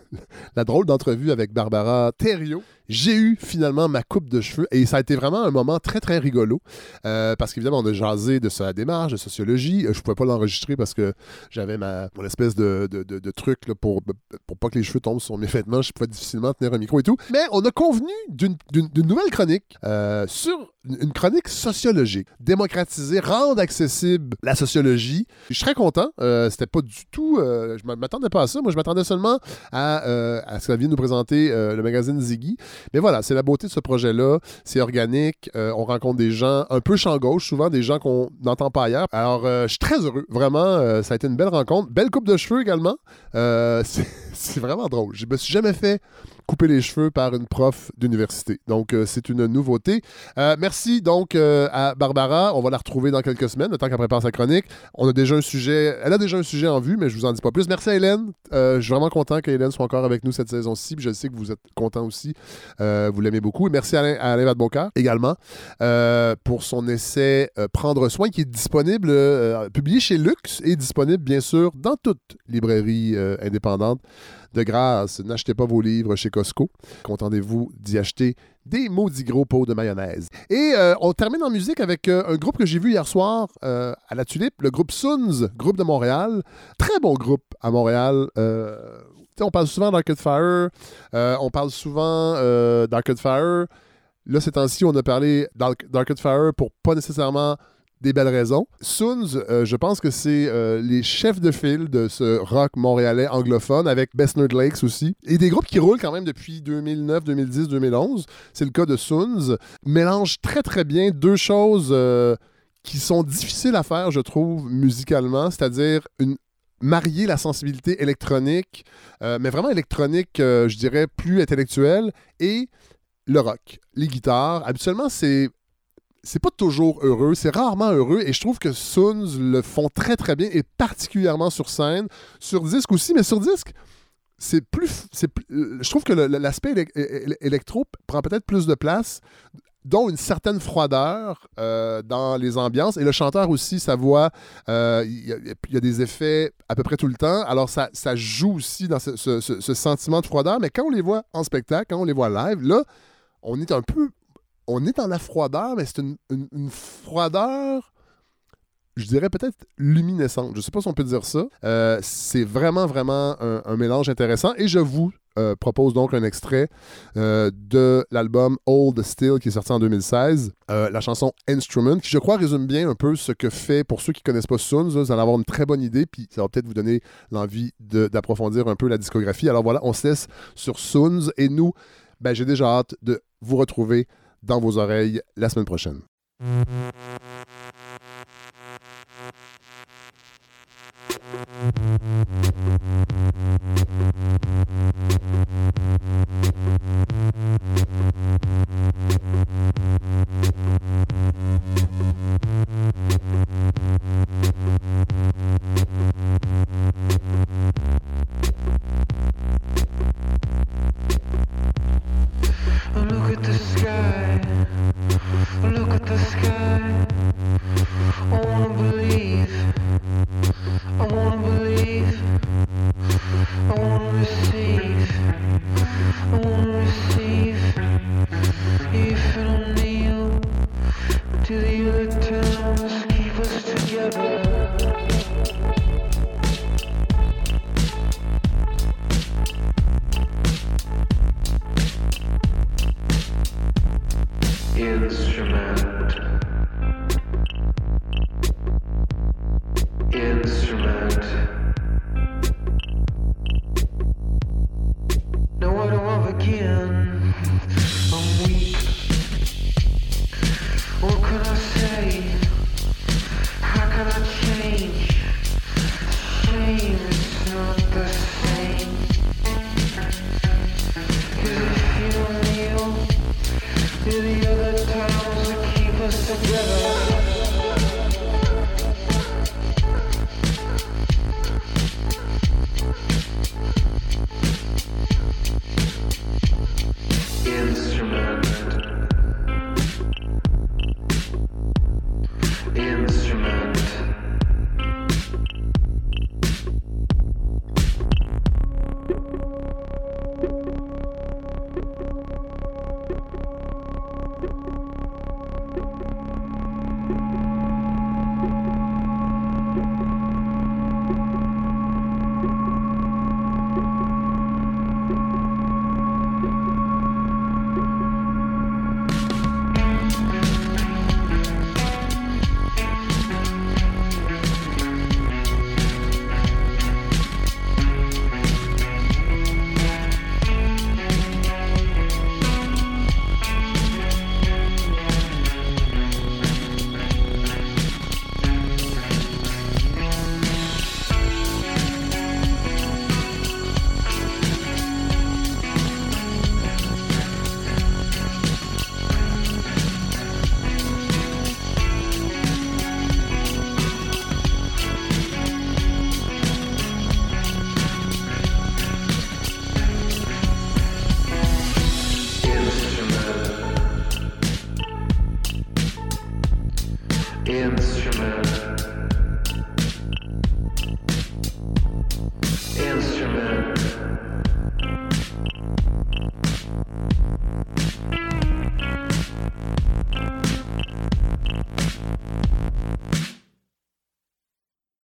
<laughs> la drôle d'entrevue avec Barbara Thériault. J'ai eu finalement ma coupe de cheveux et ça a été vraiment un moment très très rigolo euh, parce qu'évidemment on a jasé de sa démarche, de sociologie. Euh, Je pouvais pas l'enregistrer parce que j'avais ma mon espèce de, de, de- truc là, pour, pour pas que les cheveux tombent sur mes vêtements. Je pouvais difficilement tenir un micro et tout. Mais on a convenu d'une- d'une nouvelle chronique euh, sur une chronique sociologique. Démocratiser, rendre accessible la sociologie. Je suis très content. C'était pas du tout. euh, je m'attendais pas à ça. Moi, je m'attendais seulement à, à ce qu'elle vienne nous présenter le magazine Ziggy. Mais voilà, c'est la beauté de ce projet-là. C'est organique. Euh, on rencontre des gens un peu champ gauche, souvent des gens qu'on n'entend pas ailleurs. Alors, euh, je suis très heureux. Vraiment, euh, ça a été une belle rencontre. Belle coupe de cheveux également. <laughs> C'est c'est vraiment drôle. Je me suis jamais fait couper les cheveux par une prof d'université. Donc, euh, c'est une nouveauté. Euh, merci donc euh, à Barbara. On va la retrouver dans quelques semaines, le temps qu'elle prépare sa chronique. On a déjà un sujet, elle a déjà un sujet en vue, mais je vous en dis pas plus. Merci à Hélène. Je suis vraiment content que Hélène soit encore avec nous cette saison-ci. Je sais que vous êtes content aussi. Vous l'aimez beaucoup. Merci à Alain, à Alain également pour son essai Prendre soin qui est disponible, publié chez Lux et disponible bien sûr dans toute librairie indépendante. De grâce, n'achetez pas vos livres chez Costco. Contentez-vous d'y acheter des maudits gros pots de mayonnaise. Et euh, on termine en musique avec euh, un groupe que j'ai vu hier soir euh, à la Tulipe, le groupe Suns, groupe de Montréal. Très bon groupe à Montréal. On parle souvent d'Arcade Fire. On parle souvent d'Arcade Fire. Là, ces temps-ci, on a parlé d'Arc- d'Arcade Fire pour pas nécessairement des belles raisons. Soons, euh, je pense que c'est euh, les chefs de file de ce rock montréalais anglophone avec Best Nerd Lakes aussi. Et des groupes qui roulent quand même depuis 2009, 2010, 2011. C'est le cas de Soons. Mélange très très bien deux choses euh, qui sont difficiles à faire, je trouve, musicalement, c'est-à-dire une marier la sensibilité électronique, mais vraiment électronique, je dirais, plus intellectuelle, et le rock, les guitares. Habituellement, c'est c'est pas toujours heureux, c'est rarement heureux, et je trouve que Soons le font très très bien, et particulièrement sur scène, sur disque aussi, mais sur disque, c'est plus, c'est euh, je trouve que l'aspect électro prend peut-être plus de place, dont une certaine froideur euh, dans les ambiances, et le chanteur aussi, sa voix, euh, il y, a- des effets à peu près tout le temps, alors ça, joue aussi dans ce sentiment de froideur, mais quand on les voit en spectacle, quand on les voit live, là, on est un peu on est dans la froideur, mais c'est une, froideur, je dirais peut-être luminescente. Je ne sais pas si on peut dire ça. Euh, c'est vraiment, vraiment un, mélange intéressant. Et je vous euh, propose donc un extrait euh, de l'album Old Still qui est sorti en 2016. Euh, la chanson Instrument, qui je crois résume bien un peu ce que fait, pour ceux qui ne connaissent pas Soons, vous allez avoir une très bonne idée, puis ça va peut-être vous donner l'envie d'approfondir un peu la discographie. Alors voilà, on se laisse sur Soons et nous, ben, j'ai déjà hâte de vous retrouver dans vos oreilles la semaine prochaine. Oh,